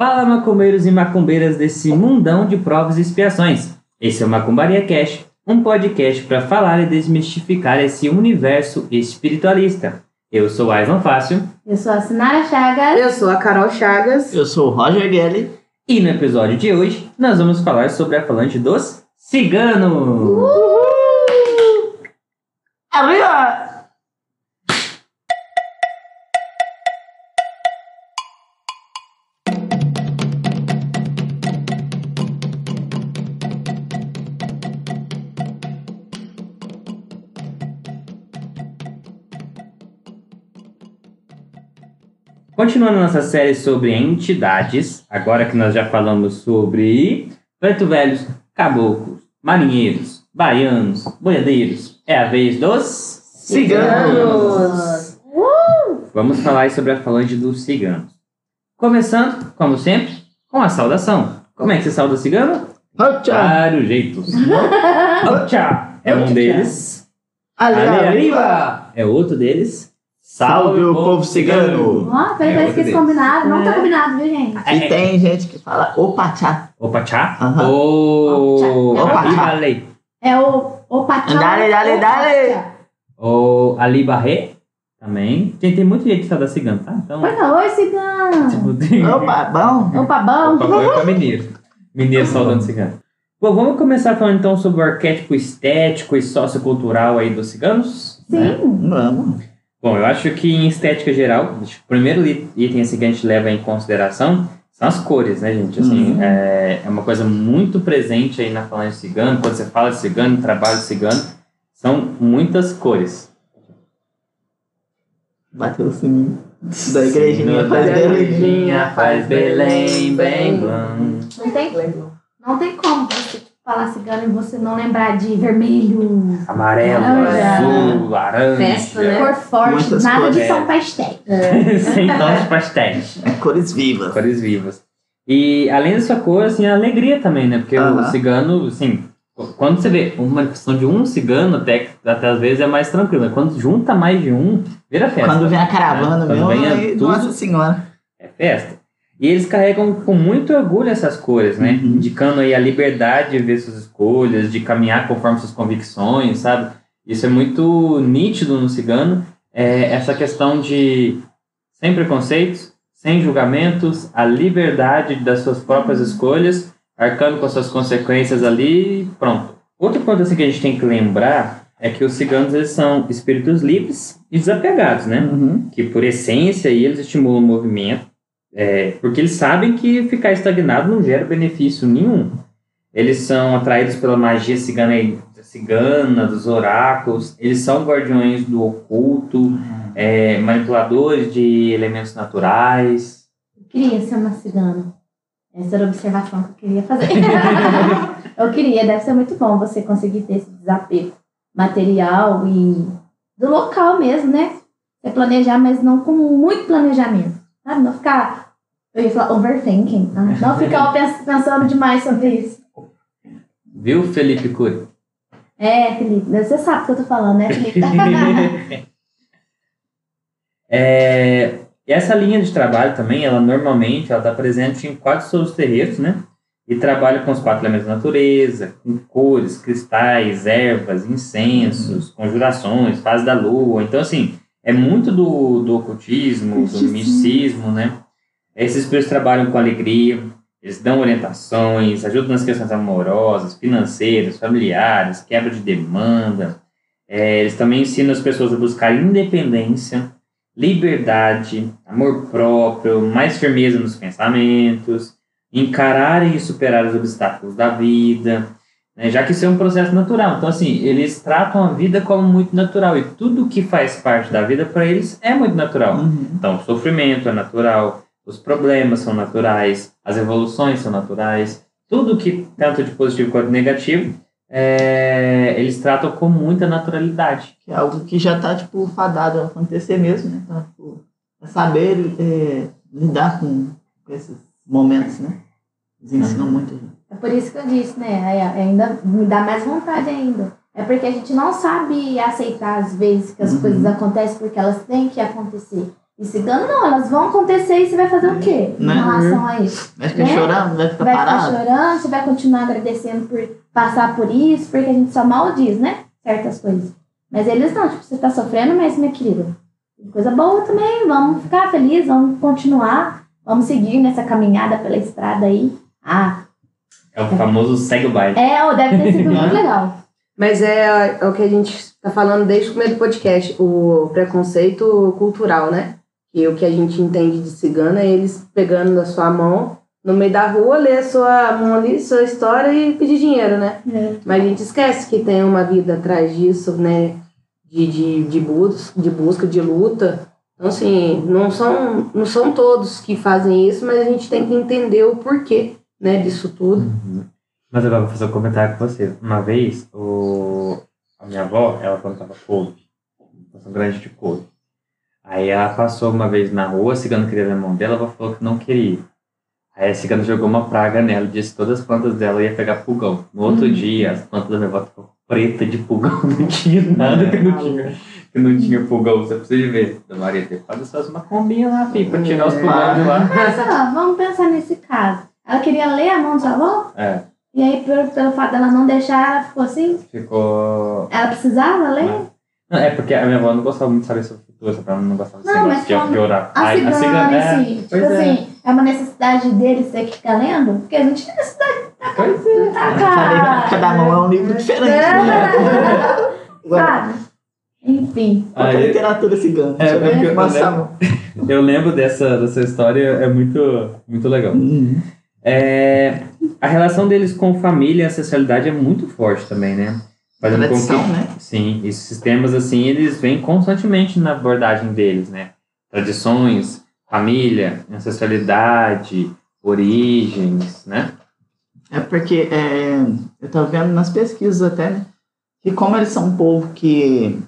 Fala macumbeiros e macumbeiras desse mundão de provas e expiações. Esse é o Macumbaria Cash, um podcast para falar e desmistificar esse universo espiritualista. Eu sou Aislan Fácil Eu sou a Sinara Chagas. Eu sou a Carol Chagas. Eu sou o Roger Gelli. e no episódio de hoje nós vamos falar sobre a falange dos ciganos. Arriba! Continuando nossa série sobre entidades, agora que nós já falamos sobre preto velhos, caboclos, marinheiros, baianos, boiadeiros, é a vez dos ciganos. Vamos falar sobre a falange dos ciganos. Começando, como sempre, com a saudação. Como é que se sauda o cigano? Vários jeitos. É um deles. Ali arriba! É outro deles. Salve o povo cigano! Ó, peraí, É parece que combinado. Não tá É. combinado, viu, gente? E tem gente que fala opa tchá. Opa, tchá. Aham. Opa. Ali Barré. É o o Pachá. Dale, dale, dale. Ou Ali Barré. Também. Gente, tem muito jeito de saudar cigano, tá? Então. Pois não, oi, cigano. Tipo, tem... Opa, bom? Opa, bom. Opa, foi pra mineiro. Mineiro saudando cigano. Bom, vamos começar falando então sobre o arquétipo estético e sociocultural aí dos ciganos? né? Sim. Vamos. Bom, eu acho que em estética geral, o primeiro item assim, que a gente leva em consideração são as cores, né, gente? Assim, Uhum. é, é uma coisa muito presente aí na falange cigano. Quando você fala de cigano, trabalho de cigano, são muitas cores. Bateu o sininho da igrejinha, faz da Belém. igrejinha, faz Belém, bem bom. Não tem, não tem como você tipo, falar cigano e você não lembrar de vermelho, Amarelo, Laranja. azul, laranja. Festa, né? cor forte, Muitas nada cores. de som pastel. Sem tons de pastéis. É cores vivas. Cores vivas. E além da sua cor, assim, a alegria também, né? Porque o cigano, assim, quando você vê uma manifestação de um cigano, até, até às vezes é mais tranquilo. Quando junta mais de um, vira festa. Quando vem a caravana Quando mesmo, vem a tudo. nossa senhora. É festa. E eles carregam com muito orgulho essas cores, né? Uhum. Indicando aí a liberdade de ver suas escolhas, de caminhar conforme suas convicções, sabe? Isso é muito nítido no cigano. É essa questão de sem preconceitos, sem julgamentos, a liberdade das suas próprias escolhas, arcando com as suas consequências ali e pronto. Outro ponto assim que a gente tem que lembrar é que os ciganos eles são espíritos livres e desapegados, né? Uhum. que por essência eles estimulam o movimento, é, porque eles sabem que ficar estagnado não gera benefício nenhum. Eles são atraídos pela magia cigana, cigana dos oráculos, eles são guardiões do oculto, é, manipuladores de elementos naturais. Eu queria ser uma cigana. Essa era a observação que eu queria fazer. eu queria, deve ser muito bom você conseguir ter esse desapego material e do local mesmo, né? Você planejar, mas não com muito planejamento. Sabe? Não ficar. Eu ia falar overthinking. tá? Não ficar pens- pensando demais sobre isso. Viu, Felipe Cury? É, Felipe, você sabe o que eu tô falando, né, Felipe? É, essa linha de trabalho também, ela normalmente ela está presente em quase todos os terreiros, né? E trabalha com os quatro elementos da natureza, com cores, cristais, ervas, incensos, conjurações, fase da lua. Então, assim, é muito do, do ocultismo, do misticismo, né? Esses espíritos trabalham com alegria, eles dão orientações, ajudam nas questões amorosas, financeiras, familiares, quebra de demanda. É, eles também ensinam as pessoas a buscar independência, liberdade, amor próprio, mais firmeza nos pensamentos, encararem e superar os obstáculos da vida, né, já que isso é um processo natural. Então, assim, eles tratam a vida como muito natural e tudo que faz parte da vida para eles é muito natural. Uhum. Então, o sofrimento é natural, os problemas são naturais, as evoluções são naturais, tudo que, tanto de positivo quanto de negativo, é, eles tratam com muita naturalidade. Que é algo que já tá, tipo, fadado a acontecer mesmo, né? Então, tipo, é saber é, lidar com, com esses momentos, né? Eles ensinam Uhum. muito. gente. É por isso que eu disse, né? Aí Ainda me dá mais vontade ainda. É porque a gente não sabe aceitar, às vezes, que as Uhum. coisas acontecem porque elas têm que acontecer. E cigano não, elas vão acontecer e você vai fazer o quê em Né? relação a isso? Vai ficar Né? chorando, vai ficar vai ficar parado. chorando, você vai continuar agradecendo por passar por isso, porque a gente só mal diz, né? Certas coisas. Mas eles não, tipo, você tá sofrendo, mas minha querida, coisa boa também, vamos ficar felizes, vamos continuar, vamos seguir nessa caminhada pela estrada aí. Ah, É o famoso segue o baile. é, deve ter sido muito legal. Mas é, é o que a gente está falando desde o começo do podcast, o preconceito cultural, né? Que o que a gente entende de cigana é eles pegando na sua mão no meio da rua, ler a sua mão ali, sua história e pedir dinheiro, né? É. Mas a gente esquece que tem uma vida atrás disso, né? De, de, de, bus de busca, de luta. Então, assim, não são, não são todos que fazem isso, mas a gente tem que entender o porquê, né, disso tudo. Uhum. Mas agora eu vou fazer um comentário com você. Uma vez, o... a minha avó, ela plantava couve. Plantação grande de couve. Aí ela passou uma vez na rua, a cigana queria ver a mão dela, ela falou que não queria. Aí a cigana jogou uma praga nela, disse que todas as plantas dela ia pegar pulgão. No outro Uhum. dia, as plantas da minha avó ficou preta de pulgão, não tinha nada que não tinha, que não tinha pulgão. Você precisa ver. Da Maria que fazer só uma combinha lá, filho, pra tirar os pulgões de lá. Mas ó, vamos pensar nesse caso. Ela queria ler a mão sua avó? É, E aí, pelo, pelo fato dela não deixar, ela ficou assim? ficou Ela precisava ler? Não, é porque a minha avó não gostava muito de saber sobre futuro, sabe? Ela não gostava desse Não, mas de, como de orar. A cigana, é, si. Tipo pois é. assim, é uma necessidade deles ter que ficar lendo? Porque a gente tem necessidade de tacar, Pois é. tacar. Cada mão é um livro diferente. Né? Agora, Sabe? Enfim. que é a literatura cigana? É, eu eu lembro-. Eu lembro dessa, dessa história, é muito, muito legal. Uhum. É, a relação deles com família e ancestralidade é muito forte também, né? Fazendo com Tradição, que, né? Sim, esses sistemas assim, eles vêm constantemente na abordagem deles, né? Tradições, família, ancestralidade, origens, né? É porque é, eu tava vendo nas pesquisas até, né? Que como eles são um povo que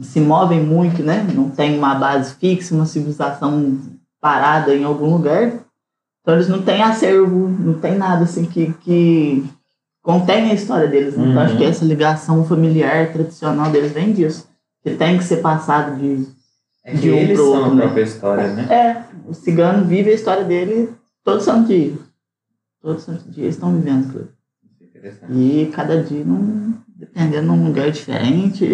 se movem muito, né? Não tem uma base fixa, uma civilização parada em algum lugar. Então eles não têm acervo, não tem nada assim que, que contém a história deles. né? Então Uhum. acho que essa ligação familiar, tradicional deles vem disso. Que tem que ser passado de. É De um eles pro são outro, a né? própria história, né? É, o cigano vive a história dele todo santo dia. Todo santo dia eles estão vivendo aquilo. Interessante. E cada dia, num, dependendo, num lugar diferente,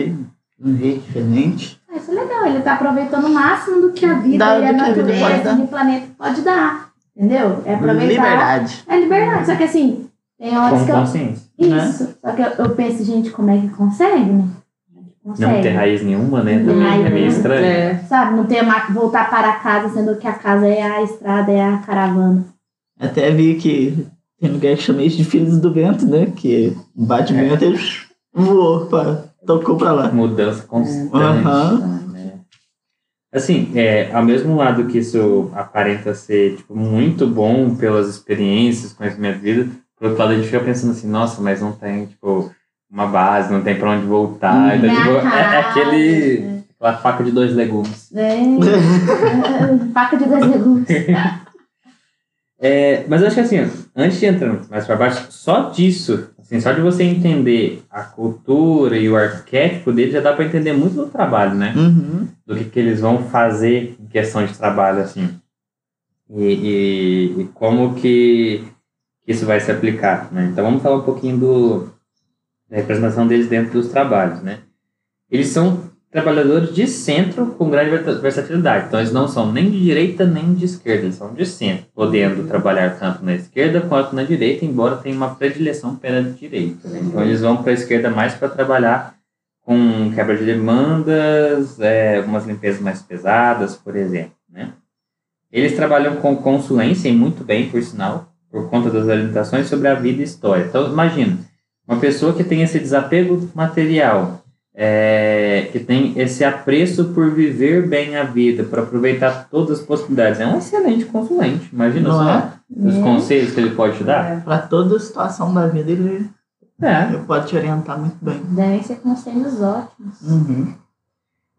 de um jeito diferente. Isso é legal, ele tá aproveitando o máximo do que a vida Dá- e a natureza e o planeta pode dar. Entendeu? É aproveitar. Liberdade. É liberdade. Só que assim, tem horas Com que eu. consciência. Isso. Só que eu, eu penso, gente, como é que consegue, né? Consegue. Não ter raiz nenhuma, né? Também raiz é meio nenhuma. estranho. É. Sabe, não ter ma- voltar para casa, sendo que a casa é a estrada, é a caravana. Até vi que tem lugar que chama isso de filhos do vento, né? Que bate É. vento e voou, pra, tocou pra lá. Mudança constante. Aham. né? Assim, é, ao mesmo lado que isso aparenta ser tipo, muito bom pelas experiências, conhecimento de vida, por outro lado a gente fica pensando assim, nossa, mas não tem, tipo, uma base, não tem pra onde voltar. Então, Minha tipo, é, é aquele, aquela faca de dois legumes. É. Faca de dois legumes. É, mas eu acho que assim, antes de entrar mais para baixo, só disso, assim, só de você entender a cultura e o arquétipo dele, já dá para entender muito do trabalho, né? Uhum. Do que, que eles vão fazer em questão de trabalho, assim. E, e- e como que isso vai se aplicar, né? Então vamos falar um pouquinho do, da representação deles dentro dos trabalhos, né? Eles são trabalhadores de centro com grande versa- versatilidade. Então, eles não são nem de direita nem de esquerda, eles são de centro, podendo trabalhar tanto na esquerda quanto na direita, embora tenha uma predileção pela direita. né? Então, eles vão para a esquerda mais para trabalhar com quebra de demandas, é, algumas limpezas mais pesadas, por exemplo. Né? Eles trabalham com consulência, e muito bem, por sinal, por conta das orientações sobre a vida e história. Então, imagina, uma pessoa que tem esse desapego material, é, que tem esse apreço por viver bem a vida, por aproveitar todas as possibilidades. É um excelente consulente. Imagina Não só é? os É. conselhos que ele pode te dar. Pra toda situação da vida, ele, É. ele pode te orientar muito bem. Devem ser conselhos ótimos. Uhum.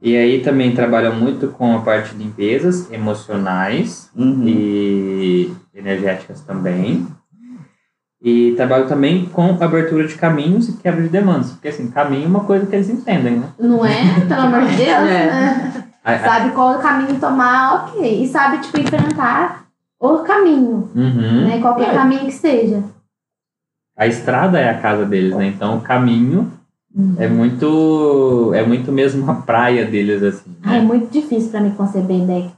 E aí também trabalham muito com a parte de limpezas emocionais Uhum. e energéticas também. E trabalham também com abertura de caminhos e quebra de demandas. Porque assim, caminho é uma coisa que eles entendem, né? Não é? Pelo amor de Deus. É. né? A- a- Sabe qual caminho tomar, ok. E sabe, tipo, enfrentar o caminho, Uhum. né? Qualquer É. caminho que seja. A estrada é a casa deles, né? Então o caminho Uhum. é muito. É muito mesmo a praia deles, assim. Ah, é Né? muito difícil pra mim conceber ideia que tipo,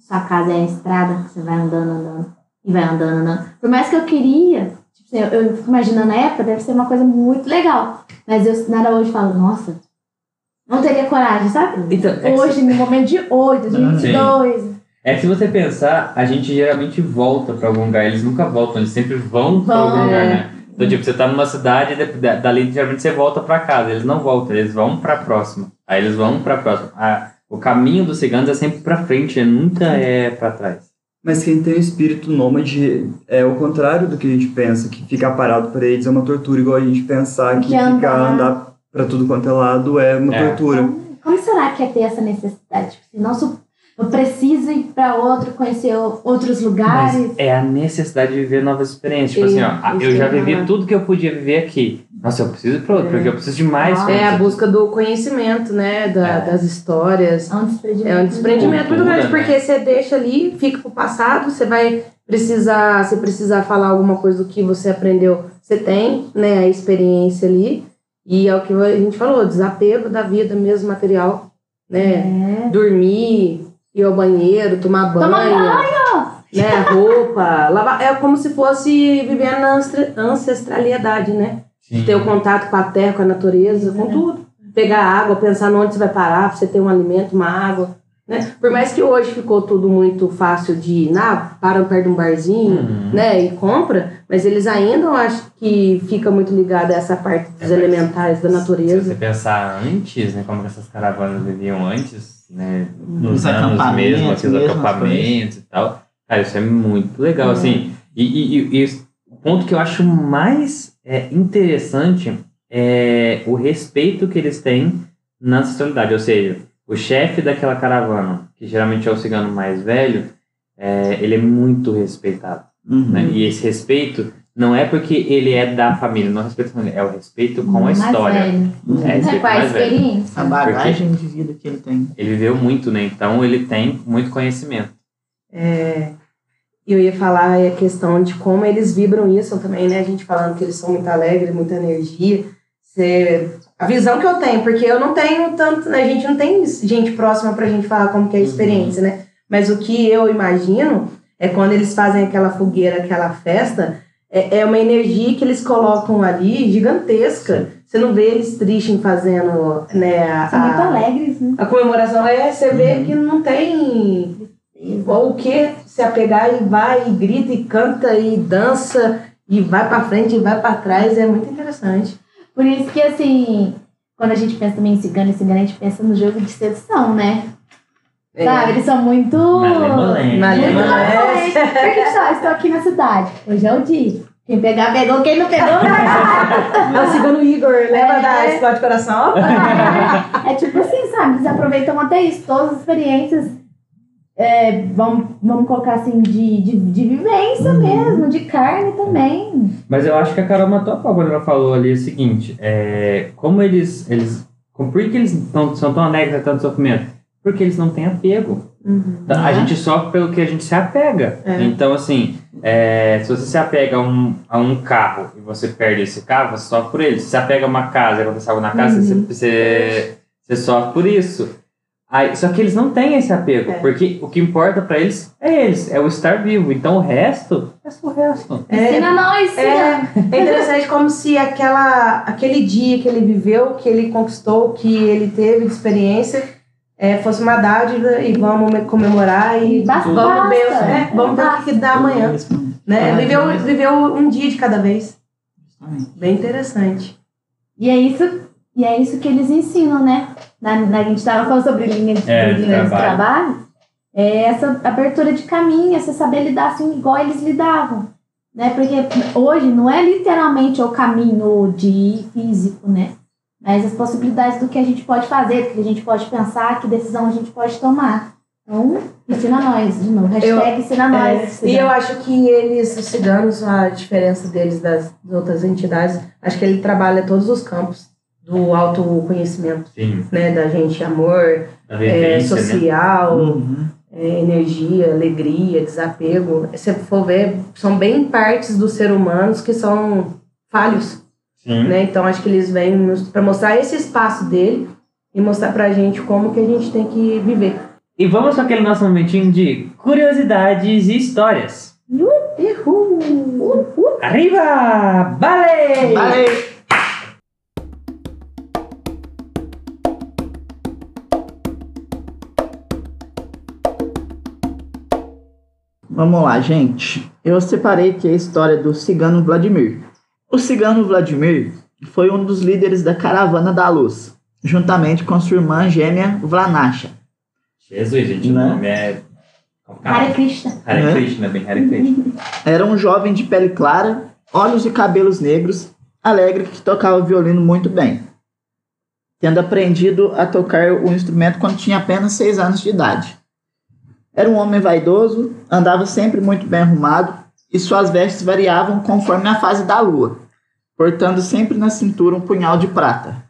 sua casa é a estrada, que você vai andando, andando, e vai andando, andando. Por mais que eu queria, tipo, assim, eu, eu fico imaginando na época, deve ser uma coisa muito legal. Mas eu nada hoje falo, nossa, não teria coragem, sabe? Então, é que Hoje, no momento de hoje, 2022. É que se você pensar, a gente geralmente volta pra algum lugar. Eles nunca voltam, eles sempre vão pra Vão, algum lugar, é. né? Então, tipo, você tá numa cidade, e da- dali geralmente você volta pra casa. Eles não voltam, eles vão pra próxima. Aí eles vão pra próxima. A- o caminho dos ciganos é sempre pra frente, né? nunca é pra trás. Mas quem tem o espírito nômade é o contrário do que a gente pensa, que ficar parado para eles é uma tortura, igual a gente pensar que Que ficar andar. andar para tudo quanto é lado é uma É. tortura. Então, como será que é ter essa necessidade? Tipo, assim, nosso, eu preciso ir pra outro, conhecer outros lugares. Mas é a necessidade de viver novas experiências. Tipo assim, ó, eu já ia vivi tudo que eu podia viver aqui. Nossa, eu preciso outro, É. porque eu preciso de mais Ah, É a busca do conhecimento, né? Da- É. Das histórias. É um desprendimento. É um desprendimento muito grande, né? porque você deixa ali, fica pro passado, você vai precisar, se precisar falar alguma coisa do que você aprendeu, você tem, né, a experiência ali. E é o que a gente falou, desapego da vida mesmo material, né? É. Dormir, ir ao banheiro, tomar banho, Toma banho! né, roupa, lavar, é como se fosse viver na ancestralidade, né? Sim. ter o contato com a terra, com a natureza, com tudo. Pegar água, pensar onde você vai parar pra você ter um alimento, uma água. Né? Por mais que hoje ficou tudo muito fácil de ir, ah, para perto de um barzinho, Uhum. né, e compra, mas eles ainda eu acho que fica muito ligado a essa parte dos É, da Se natureza. você pensar antes, né, como essas caravanas viviam antes, né, nos Os anos acampamentos mesmo, aqui, os mesmo, as acampamentos e tal, cara, isso é muito legal, É. assim, e, e, e- e o ponto que eu acho mais é, interessante é o respeito que eles têm na ancestralidade, ou seja, o chefe daquela caravana, que geralmente é o cigano mais velho, é, ele é muito respeitado, Uhum. né, e esse respeito não é porque ele é da família, não é respeito da família, é o respeito com a história. velho. Uhum. É, É, com a experiência. A bagagem de vida que ele tem. Ele viveu muito, né? Então ele tem muito conhecimento. É, eu ia falar a questão de como eles vibram isso também, né? A gente falando que eles são muito alegres, muita energia. Você- a visão que eu tenho, porque eu não tenho tanto, né? A gente não tem gente próxima pra gente falar como que é a experiência, né? Mas o que eu imagino é quando eles fazem aquela fogueira, aquela festa, é, é uma energia que eles colocam ali gigantesca. Você não vê eles tristes fazendo, né? A, São muito a- alegres, né? a comemoração é, você vê Uhum. que não tem ou o que se apegar e vai e grita e canta e dança e vai pra frente e vai pra trás é muito interessante. Por isso que, assim, quando a gente pensa também em cigano e cigana, a gente pensa no jogo de sedução, né? É. Sabe? Eles são muito. Malemolente. Malemolente. Muito malemolentes. Porque só, estou aqui na cidade. Hoje é o dia. Quem pegar, pegou. Quem não pegou, não. É o segundo Igor, leva É. da Explode de Coração. É, é tipo assim, sabe? Eles aproveitam até isso, todas as experiências. É, vamos, vamos colocar assim, de, de, de vivência mesmo, de carne também. Mas eu acho que a Carol matou a pau quando ela falou ali o seguinte: é, como eles. eles como- por que eles tão, são tão alegres a tanto sofrimento? Porque eles não têm apego. Tá? A Ah. gente sofre pelo que a gente se apega. É. Então, assim, é, se você se apega a um, a um carro e você perde esse carro, você sofre por ele. Se você apega a uma casa e acontece algo na casa, você, você, você sofre por isso. Aí, só que eles não têm esse apego, É. porque o que importa pra eles é eles, é o estar vivo. Então o resto é só o resto. Ensina nós, É, é interessante como se aquela, aquele dia que ele viveu, que ele conquistou, que ele teve de experiência, é, fosse uma dádiva e vamos comemorar e Basta, vamos ver, basta. é, vamos ver o que, dá amanhã. Né? Viveu, mas- viveu um dia de cada vez. Bem interessante. E é isso, e é isso que eles ensinam, né? Na, na- a gente estava falando sobre linha de, É, de linha de trabalho. trabalho. É essa abertura de caminho, essa saber lidar assim, igual eles lidavam. Né? Porque hoje não é literalmente o caminho de físico, né? Mas as possibilidades do que a gente pode fazer, do que a gente pode pensar, que decisão a gente pode tomar. Então, ensina nós, de novo. Hashtag ensina nós. É, e eu acho que eles, os ciganos, a diferença deles das, das outras entidades, acho que ele trabalha todos os campos do autoconhecimento, Sim. né? Da gente, amor, A é, né? social, Uhum. é, energia, alegria, desapego. Se for ver, são bem partes do ser humano que são falhos, Sim. né? Então acho que eles vêm para mostrar esse espaço dele e mostrar pra gente como que a gente tem que viver. E vamos com aquele nosso momentinho de curiosidades e histórias. Uhul! Arriba! Vale! Valeu! Vamos lá, gente. Eu separei aqui a história do cigano Vladimir. O cigano Vladimir foi um dos líderes da Caravana da Luz, juntamente com sua irmã gêmea Vlanasha. Jesus, gente, o Né? nome é. Hare. Krishna. Hare Né? Krishna, bem Hare Krishna. Era um jovem de pele clara, olhos e cabelos negros, alegre que tocava violino muito bem, tendo aprendido a tocar o instrumento quando tinha apenas seis anos de idade. Era um homem vaidoso, andava sempre muito bem arrumado e suas vestes variavam conforme a fase da lua, portando sempre na cintura um punhal de prata.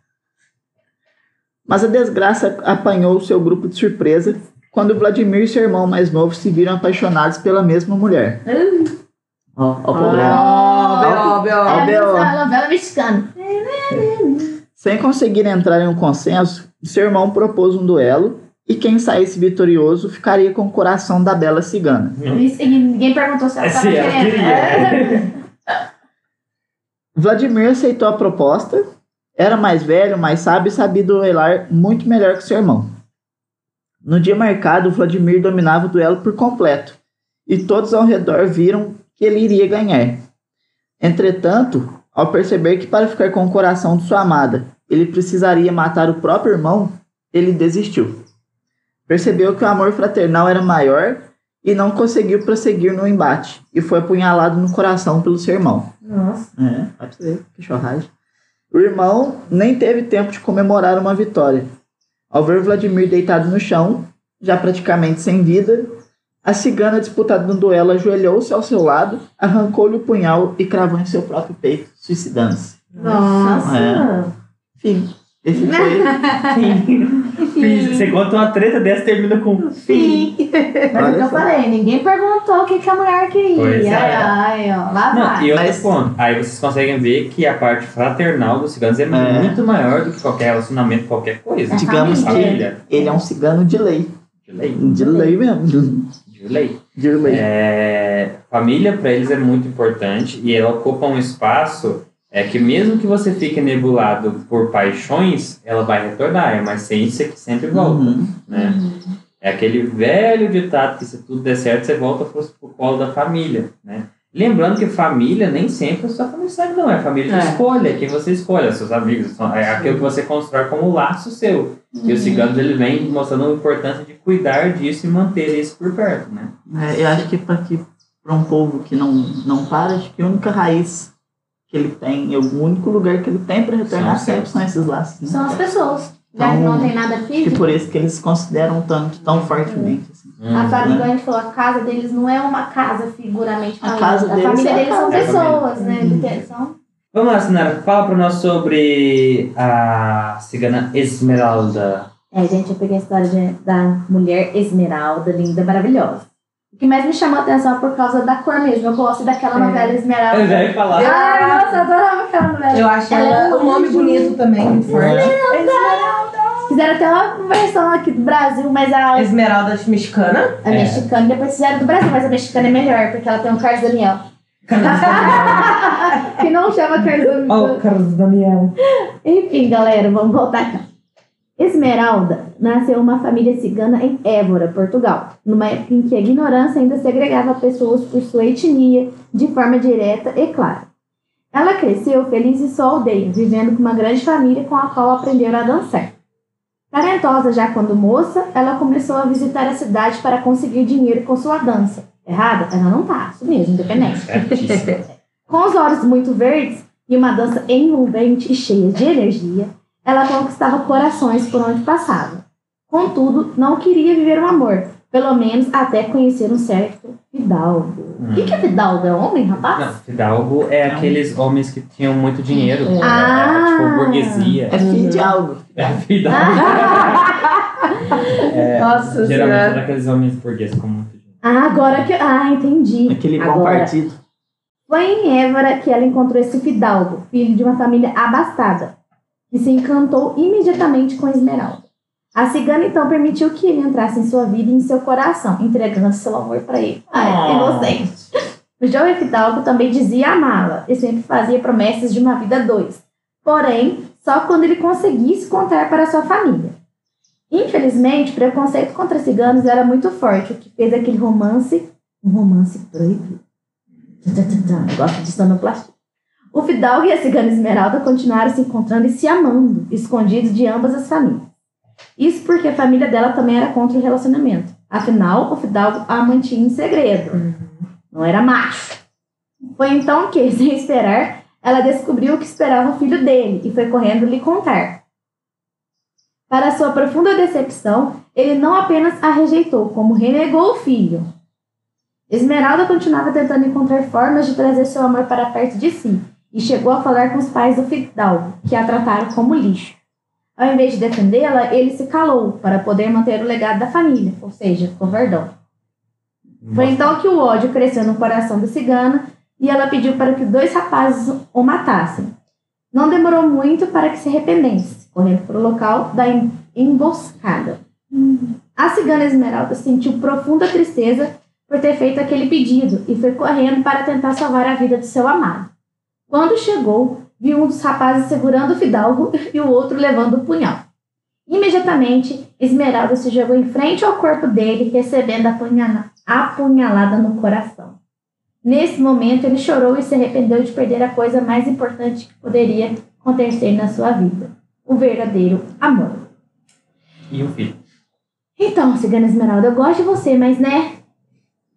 Mas a desgraça apanhou seu grupo de surpresa quando Vladimir e seu irmão mais novo se viram apaixonados pela mesma mulher. Ó, o problema. É mexicana. Sem conseguir entrar em um consenso, seu irmão propôs um duelo e quem saísse vitorioso ficaria com o coração da bela cigana. Isso, e ninguém perguntou se ela tava Sim, ela querendo. queria. Vladimir aceitou a proposta, era mais velho, mais sábio e sabia duelar muito melhor que seu irmão. No dia marcado, Vladimir dominava o duelo por completo e todos ao redor viram que ele iria ganhar. Entretanto, ao perceber que para ficar com o coração de sua amada ele precisaria matar o próprio irmão, ele desistiu. Percebeu que o amor fraternal era maior e não conseguiu prosseguir no embate e foi apunhalado no coração pelo seu irmão. Nossa. É, pode ser, que chorragem. O irmão nem teve tempo de comemorar uma vitória. Ao ver Vladimir deitado no chão, já praticamente sem vida, a cigana disputada no duelo ajoelhou-se ao seu lado, arrancou-lhe o punhal e cravou em seu próprio peito, suicidando-se. Nossa. Enfim, esse foi. Fiz- Você conta uma treta dessa termina com. Sim. Mas é o que eu só. falei, ninguém perguntou o que, que a mulher queria. Pois é. Ai, ai, ó. Lá Não, vai. e outro Mas- ponto. Aí vocês conseguem ver que a parte fraternal dos ciganos é, É. muito maior do que qualquer relacionamento, qualquer coisa. É Digamos que família. ele é um cigano de lei. De lei. De lei mesmo. De lei. De lei. É, família para eles é muito importante e ela ocupa um espaço é que mesmo que você fique nebulado por paixões, ela vai retornar. É uma essência que sempre volta, Uhum. né? É aquele velho ditado que se tudo der certo, você volta pro, pro colo da família, né? Lembrando que família nem sempre é sua família sangue, não. É família de É. escolha, quem você escolhe, seus amigos. É aquilo que você constrói como laço seu. E os ciganos, ele vem mostrando a importância de cuidar disso e manter isso por perto, né? É, eu acho que para um povo que não, não para, acho que a única raiz que ele tem, o único lugar que ele tem para retornar São sempre são esses laços. Né? São as pessoas. Então, não tem nada Acho que físico, por isso que eles consideram tanto, tão fortemente. Assim. a Hum. família, né? a gente falou, a casa deles não é uma casa figuramente A falando. casa a deles família é a deles são casa. É a pessoas, né? São Vamos lá, Sinara, fala para nós sobre a cigana Esmeralda. É, gente, eu peguei a história de- da mulher esmeralda, linda, maravilhosa. O que mais me chamou a atenção é por causa da cor mesmo. Eu gosto daquela É. novela Esmeralda. Eu já ia falar. Ai, nossa, eu adorava aquela novela. Eu acho Ela é ela um nome bonito também, muito forte. Fizeram até uma versão aqui do Brasil, mas a, Esmeralda mexicana. a É. mexicana, depois fizeram do Brasil, mas a mexicana é melhor, porque ela tem o Carlos Daniel. que não chama Carlos Daniel. Oh, Carlos Daniel. Enfim, galera, vamos voltar aqui. Esmeralda nasceu uma família cigana em Évora, Portugal, numa época em que a ignorância ainda segregava pessoas por sua etnia de forma direta e clara. Ela cresceu feliz em sua aldeia, vivendo com uma grande família com a qual aprendeu a dançar. Talentosa já quando moça, ela começou a visitar a cidade para conseguir dinheiro com sua dança. Errada? Ela não tá, isso mesmo, independente. Certíssimo. Com os olhos muito verdes e uma dança envolvente e cheia de energia, ela conquistava corações por onde passava. Contudo, não queria viver um amor, pelo menos até conhecer um certo Fidalgo. O que, que é Fidalgo? É homem, rapaz? Não, Fidalgo é aqueles homens que tinham muito dinheiro. Ah. É, tipo burguesia. É filho de algo. É Fidalgo. É, Nossa geralmente Senhora. é daqueles homens burgueses com muito dinheiro. Ah, agora que. Ah, entendi. Aquele bom Agora, partido. Foi em Évora que ela encontrou esse fidalgo, filho de uma família abastada, que se encantou imediatamente com Esmeralda. A cigana então permitiu que ele entrasse em sua vida e em seu coração, entregando seu amor para ele. Ai, Ah. inocente. O jovem fidalgo também dizia amá-la e sempre fazia promessas de uma vida a dois. Porém, só quando ele conseguisse contar para sua família. Infelizmente, o preconceito contra ciganos era muito forte, o que fez aquele romance, um romance proibido. Eu gosto de sonoplastia. O Fidalgo e a cigana Esmeralda continuaram se encontrando e se amando, escondidos de ambas as famílias. Isso porque a família dela também era contra o relacionamento. Afinal, o Fidalgo a mantinha em segredo. Não era macho. Foi então que, sem esperar, ela descobriu o que esperava o filho dele e foi correndo lhe contar. Para sua profunda decepção, ele não apenas a rejeitou, como renegou o filho. Esmeralda continuava tentando encontrar formas de trazer seu amor para perto de si e chegou a falar com os pais do Fidalgo, que a trataram como lixo. Ao invés de defendê-la, ele se calou para poder manter o legado da família, ou seja, covardão. Foi então que o ódio cresceu no coração da cigana e ela pediu para que dois rapazes o matassem. Não demorou muito para que se arrependesse, correndo para o local da em- emboscada. A cigana Esmeralda sentiu profunda tristeza por ter feito aquele pedido e foi correndo para tentar salvar a vida do seu amado. Quando chegou, viu um dos rapazes segurando o fidalgo e o outro levando o punhal. Imediatamente, Esmeralda se jogou em frente ao corpo dele, recebendo a punhala- apunhalada no coração. Nesse momento, ele chorou e se arrependeu de perder a coisa mais importante que poderia acontecer na sua vida: o verdadeiro amor. E o filho. Então, Cigana Esmeralda, eu gosto de você, mas né?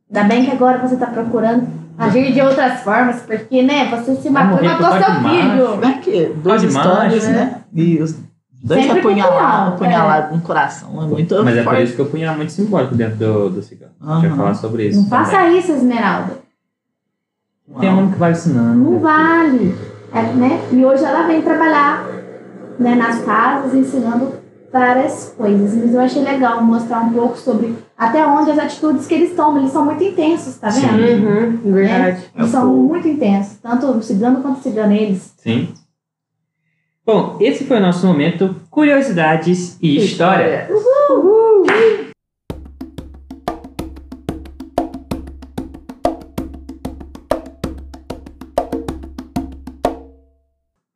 Ainda bem que agora você tá procurando agir de outras formas, porque, né, você se matou e matou por seu filho. É que duas Pode histórias, mais, né? E os dois Sempre punhal, apunhalados apunhalado no coração. É muito Mas é por forte. isso que eu punha muito simbólico dentro do, do cigano. Deixa eu falar sobre isso. Não faça isso, Esmeralda. também. Tem homem que vai ensinando. Não vale. É, né? E hoje ela vem trabalhar né, nas casas ensinando várias coisas. Mas eu achei legal mostrar um pouco sobre até onde as atitudes que eles tomam. Eles são muito intensos, tá vendo? Sim. Uhum, verdade. Eles É são fogo. muito intensos. Tanto o cigano quanto o cigano, eles. Sim. Bom, esse foi o nosso momento Curiosidades e História.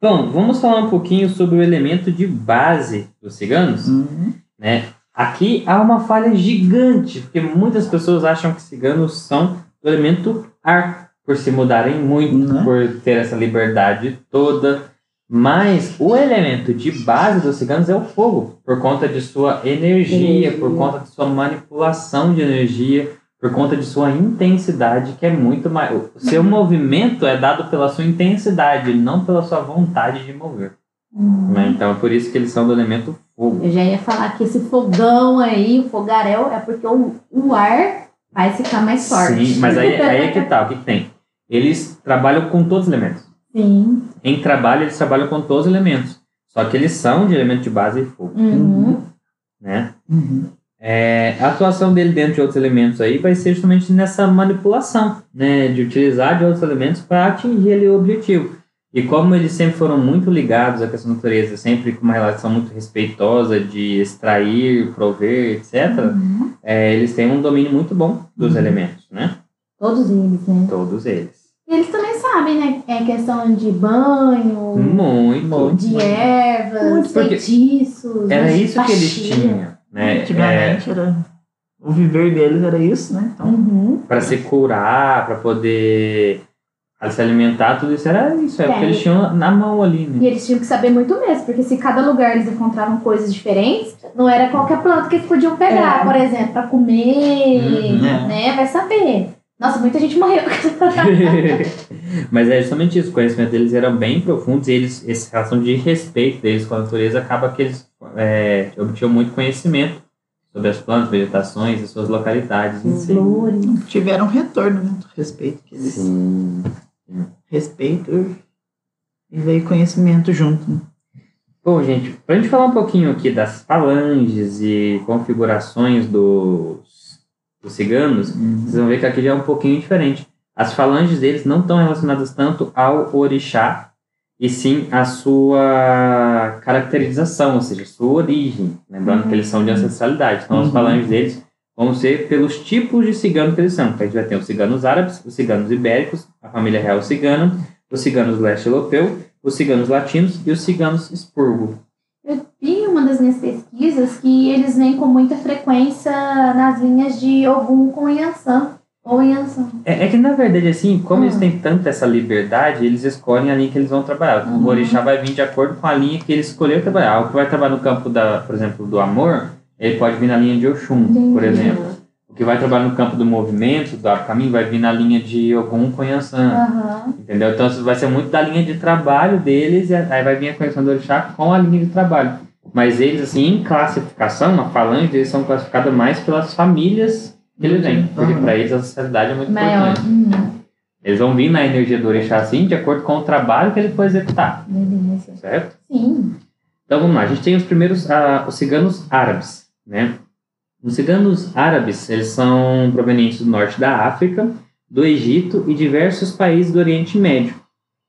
Bom, vamos falar um pouquinho sobre o elemento de base dos ciganos. Uhum. né? Aqui há uma falha gigante, porque muitas pessoas acham que ciganos são do elemento ar, por se mudarem muito, Né? por ter essa liberdade toda. Mas o elemento de base dos ciganos é o fogo, por conta de sua energia, Energia. por conta de sua manipulação de energia, por conta de sua intensidade, que é muito mais. O seu movimento é dado pela sua intensidade, não pela sua vontade de mover. Né? Então é por isso que eles são do elemento fogo. Eu já ia falar que esse fogão aí, o fogaréu, é porque o, o ar vai ficar mais forte. Sim, mas aí, aí é que tá, o que, que tem? Eles trabalham com todos os elementos. Sim. Em trabalho, eles trabalham com todos os elementos. Só que eles são de elemento de base e fogo, Uhum. né? Uhum. É, a atuação dele dentro de outros elementos aí vai ser justamente nessa manipulação, né? De utilizar de outros elementos para atingir ali o objetivo. E como eles sempre foram muito ligados à questão da natureza, sempre com uma relação muito respeitosa de extrair, prover, etc., Uhum. é, eles têm um domínio muito bom dos Uhum. elementos, né? Todos eles, né? Todos eles. E eles também sabem, né? É questão de banho, Muito. Muito. de ervas, Muito, feitiços. Era né, isso que eles tinham, né? Antigamente era. O viver deles era isso, né? Então, Uhum. para se curar, para poder se alimentar, tudo isso era isso, é o que É. eles tinham na mão ali, E né? eles tinham que saber muito mesmo, porque se cada lugar eles encontravam coisas diferentes, não era qualquer planta que eles podiam pegar, É. por exemplo, para comer, Uhum. né? Vai saber. Nossa, muita gente morreu. Mas é justamente isso, o conhecimento deles era bem profundos e eles, essa relação de respeito deles com a natureza acaba que eles é, obtinham muito conhecimento sobre as plantas, vegetações e suas localidades em si. Flores. tiveram um retorno, né? Do respeito. Que eles, Sim. Respeito e veio conhecimento junto. Né? Bom, gente, para a gente falar um pouquinho aqui das falanges e configurações dos, dos ciganos, vocês vão ver que aqui já é um pouquinho diferente. As falanges deles não estão relacionadas tanto ao orixá, e sim a sua caracterização, ou seja, sua origem. Lembrando que eles são de ancestralidade. Então, as Uhum. falanges deles vão ser pelos tipos de cigano que eles são. Então, a gente vai ter os ciganos árabes, os ciganos ibéricos, a família real cigana, os ciganos leste europeu, os ciganos latinos e os ciganos expurgo. Eu vi uma das minhas pesquisas que eles vêm com muita frequência nas linhas de Ogum com Yansan. Ou Yansan. É, é que, na verdade, assim, como eles Hum. têm tanta essa liberdade, eles escolhem a linha que eles vão trabalhar. Uhum. O orixá vai vir de acordo com a linha que ele escolheu trabalhar. O que vai trabalhar no campo, da, por exemplo, do amor, ele pode vir na linha de Oxum, por Entendi. exemplo. O que vai trabalhar no campo do movimento, do caminho, vai vir na linha de Ogum com Yansan. Aham. Entendeu? Então isso vai ser muito da linha de trabalho deles e aí vai vir a conexão do orixá com a linha de trabalho. Mas eles, assim, em classificação, a falange, eles são classificados mais pelas famílias que eles vêm. Porque Uhum. para eles a sociedade é muito Maior. importante. Hum, Eles vão vir na energia do orixá, assim, de acordo com o trabalho que ele for executar. beleza. Certo? Sim. Então vamos lá, a gente tem os primeiros, ah, os ciganos árabes, né? Os ciganos árabes, eles são provenientes do norte da África, do Egito e diversos países do Oriente Médio.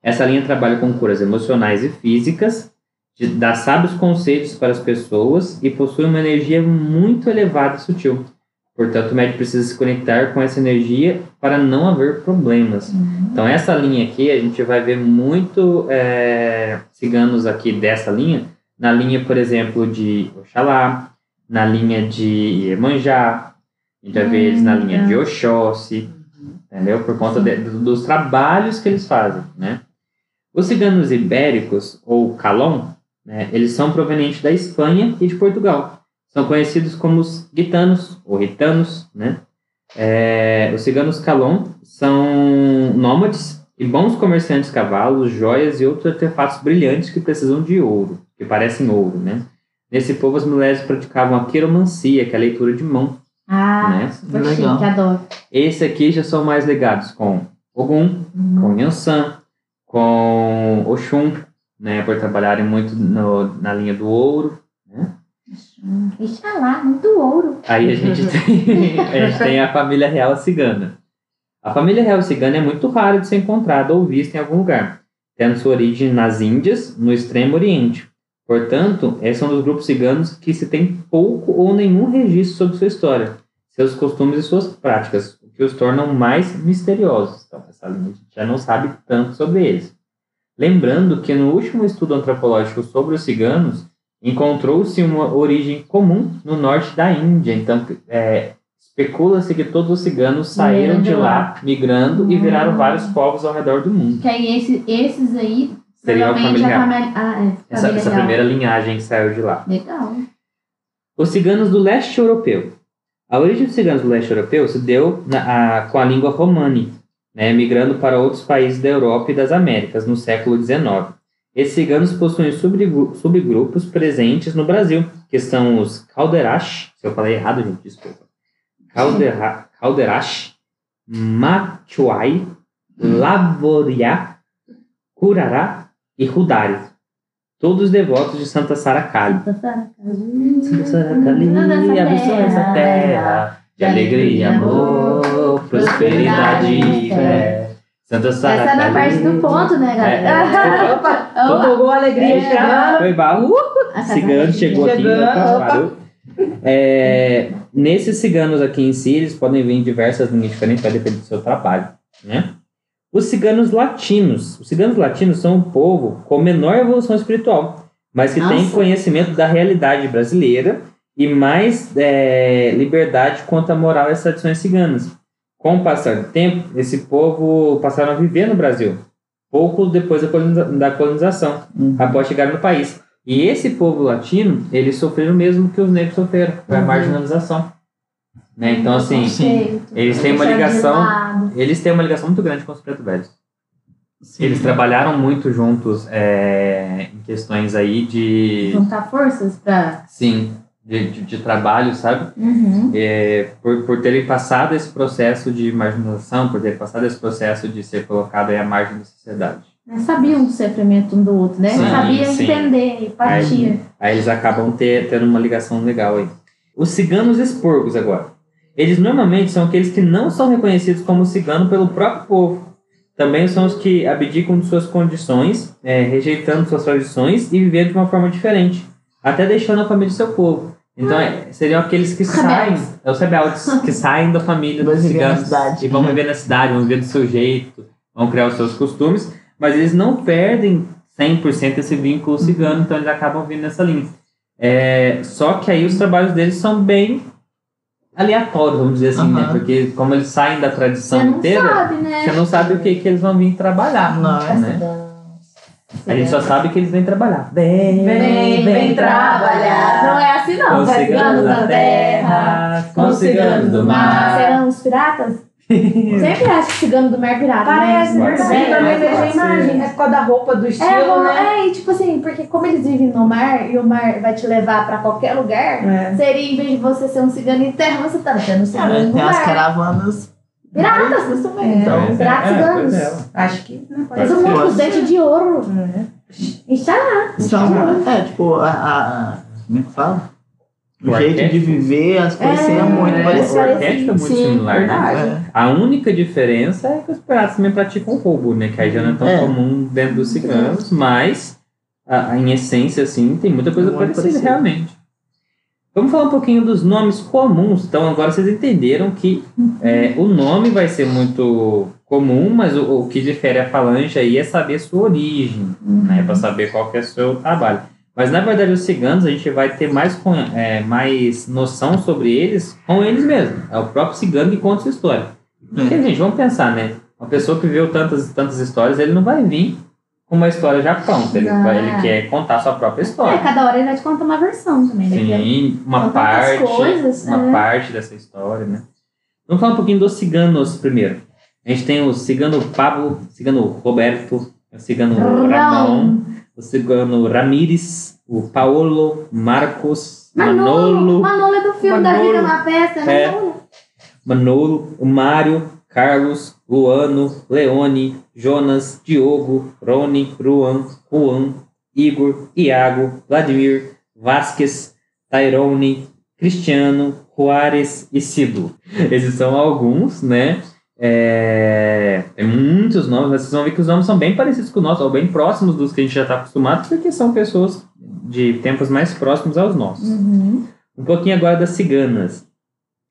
Essa linha trabalha com curas emocionais e físicas, de, dá sábios conceitos para as pessoas e possui uma energia muito elevada e sutil. Portanto, o médico precisa se conectar com essa energia para não haver problemas. Então, essa linha aqui, a gente vai ver muito é, ciganos aqui dessa linha, na linha, por exemplo, de Oxalá, na linha de Iemanjá, a gente vai ver eles na linha de Oxóssi, entendeu? Por conta de- do- dos trabalhos que eles fazem, né? Os ciganos ibéricos, ou Calon, né, eles são provenientes da Espanha e de Portugal. São conhecidos como os gitanos, ou ritanos, né? É, os ciganos Calon são nômades e bons comerciantes de cavalos, joias e outros artefatos brilhantes que precisam de ouro, que parecem ouro, né? Nesse povo, as mulheres praticavam a quiromancia, que é a leitura de mão, Ah, né? super Legal. chique, adoro. Esse aqui já são mais ligados com Ogum, Uhum. com Yansan, com Oxum, né? Por trabalharem muito no- na linha do ouro, né? Ixalá, muito ouro. Aí a gente tem, a gente tem a família real cigana. A família real cigana é muito rara de ser encontrada ou vista em algum lugar, tendo sua origem nas Índias, no Extremo Oriente. Portanto, esses são dos grupos ciganos que se tem pouco ou nenhum registro sobre sua história, seus costumes e suas práticas, o que os tornam mais misteriosos. Então, essa a gente já não sabe tanto sobre eles. Lembrando que no último estudo antropológico sobre os ciganos, encontrou-se uma origem comum no norte da Índia. Então, é, especula-se que todos os ciganos saíram de lá, migrando e viraram Hum. vários povos ao redor do mundo. Que aí esse, esses aí, Seria a provavelmente família real. Ah, é. Essa, essa primeira linhagem que saiu de lá. Legal. Os ciganos do leste europeu. A origem dos ciganos do leste europeu se deu na- a- com a língua romani, né, migrando para outros países da Europa e das Américas no século XIX. Esses ciganos possuem subgru- subgrupos presentes no Brasil, que são os Calderache, se eu falei errado, gente, desculpa. Caldera, Calderache, Machuai, Laboriá, Curará e Rudari. Todos devotos de Santa Saracali. Santa Saracali, abençoa essa terra de alegria, amor, prosperidade e fé. Santa Essa Saracali. é na parte do ponto, né, galera? Opa, Opa. empolgou a alegria É. chegando. Foi barro. A Cigano chegou aqui. Chegando, opa, opa. parou. É, nesses ciganos aqui em si, eles podem vir em diversas linhas diferentes, vai depender do seu trabalho. Né? Os ciganos latinos. Os ciganos latinos são um povo com menor evolução espiritual, mas que tem Nossa. conhecimento da realidade brasileira e mais é, liberdade quanto à moral e às tradições ciganas. Com o passar do tempo, esse povo passaram a viver no Brasil, pouco depois da coloniza- da colonização Uhum. após chegar no país. E esse povo latino, eles sofreram o mesmo que os negros sofreram, foi a Uhum. marginalização. Né? Então, assim, Sim. eles têm uma ligação, eles têm uma ligação muito grande com os preto velhos. Sim. Eles trabalharam muito juntos é, em questões aí de, Juntar forças pra. sim, de, de, de trabalho, sabe? Uhum. É, por, por terem passado esse processo de marginalização, por terem passado esse processo de ser colocado aí à margem da sociedade. sabiam do sofrimento um do outro, né? Sim, Sabia sim. entender, empatia. Aí eles acabam ter, tendo uma ligação legal aí. Os ciganos expurgos agora. Eles normalmente são aqueles que não são reconhecidos como cigano pelo próprio povo. Também são os que abdicam de suas condições, é, rejeitando suas tradições e vivendo de uma forma diferente, até deixando a família do seu povo. Então, é, seriam aqueles que saem, é os rebeldes, que saem da família dos ciganos cidade. e vão viver na cidade, vão viver do seu jeito, vão criar os seus costumes, mas eles não perdem 100% esse vínculo cigano, então eles acabam vindo nessa linha. É, só que aí os trabalhos deles são bem aleatórios, vamos dizer assim, né? Porque como eles saem da tradição Você inteira, sabe, né? você não sabe o que, que eles vão vir trabalhar. Não, né? ciganos. A gente só sabe que eles vêm trabalhar. Vem, Vem, vem trabalhar. Não é assim não. Vai ciganos da terra. com ciganos do mar. Ciganos piratas? Sempre acho que cigano do mar é pirata, Parece, né? Eu ser, também vejo a imagem. É por causa da roupa, do estilo, É, né? é, e tipo assim, porque como eles vivem no mar e o mar vai te levar pra qualquer lugar, É. seria em vez de você ser um cigano em terra, você tá sendo um cigano no Tem as mar. caravanas. Piratas, isso mesmo. Então, piratas é, ciganos. pois é. Acho que né, pode Todo mundo com de ouro. E tá lá. São, é, tipo, a, a- Como é que fala? O O jeito de viver, as coisas É, muito É, Parece- o arquétipo é muito Sim, similar, né? verdade. A única diferença é que os piratas também praticam roubo, né? Que aí já não é tão É. comum dentro dos ciganos, mas a- a- em essência, assim, tem muita coisa parecida, parecido. realmente. Vamos falar um pouquinho dos nomes comuns. Então, agora vocês entenderam que é, o nome vai ser muito comum, mas o, o que difere a falange aí é saber sua origem, né? Para saber qual que é o seu trabalho. Mas, na verdade, os ciganos, a gente vai ter mais, é, mais noção sobre eles com eles mesmos. É o próprio cigano que conta sua história. Porque, gente, vamos pensar, né? Uma pessoa que viveu tantas, tantas histórias, ele não vai vir com uma história já pronta. Ele, vai- ele quer contar sua própria É, história. cada hora ele vai te contar uma versão também, né? É- Sim, uma parte, coisas, uma é. parte dessa história, né? Vamos falar um pouquinho dos ciganos primeiro. A gente tem o cigano Pablo, o cigano Roberto, o cigano Ramon. O cigano Ramírez, o Paolo, Marcos, Manolo. Manolo, Manolo é do filme da Manolo. vida na festa, né? É. Manolo, o Mário, Carlos, Luano, Leone, Jonas, Diogo, Rony, Ruan, Juan, Igor, Iago, Vladimir, Vasquez, Tyrone, Cristiano, Juarez e Cido. Esses são alguns, né? É, muitos nomes, mas vocês vão ver que os nomes são bem parecidos com o nosso, ou bem próximos dos que a gente já está acostumado, porque são pessoas de tempos mais próximos aos nossos. Uhum. Um pouquinho agora das ciganas.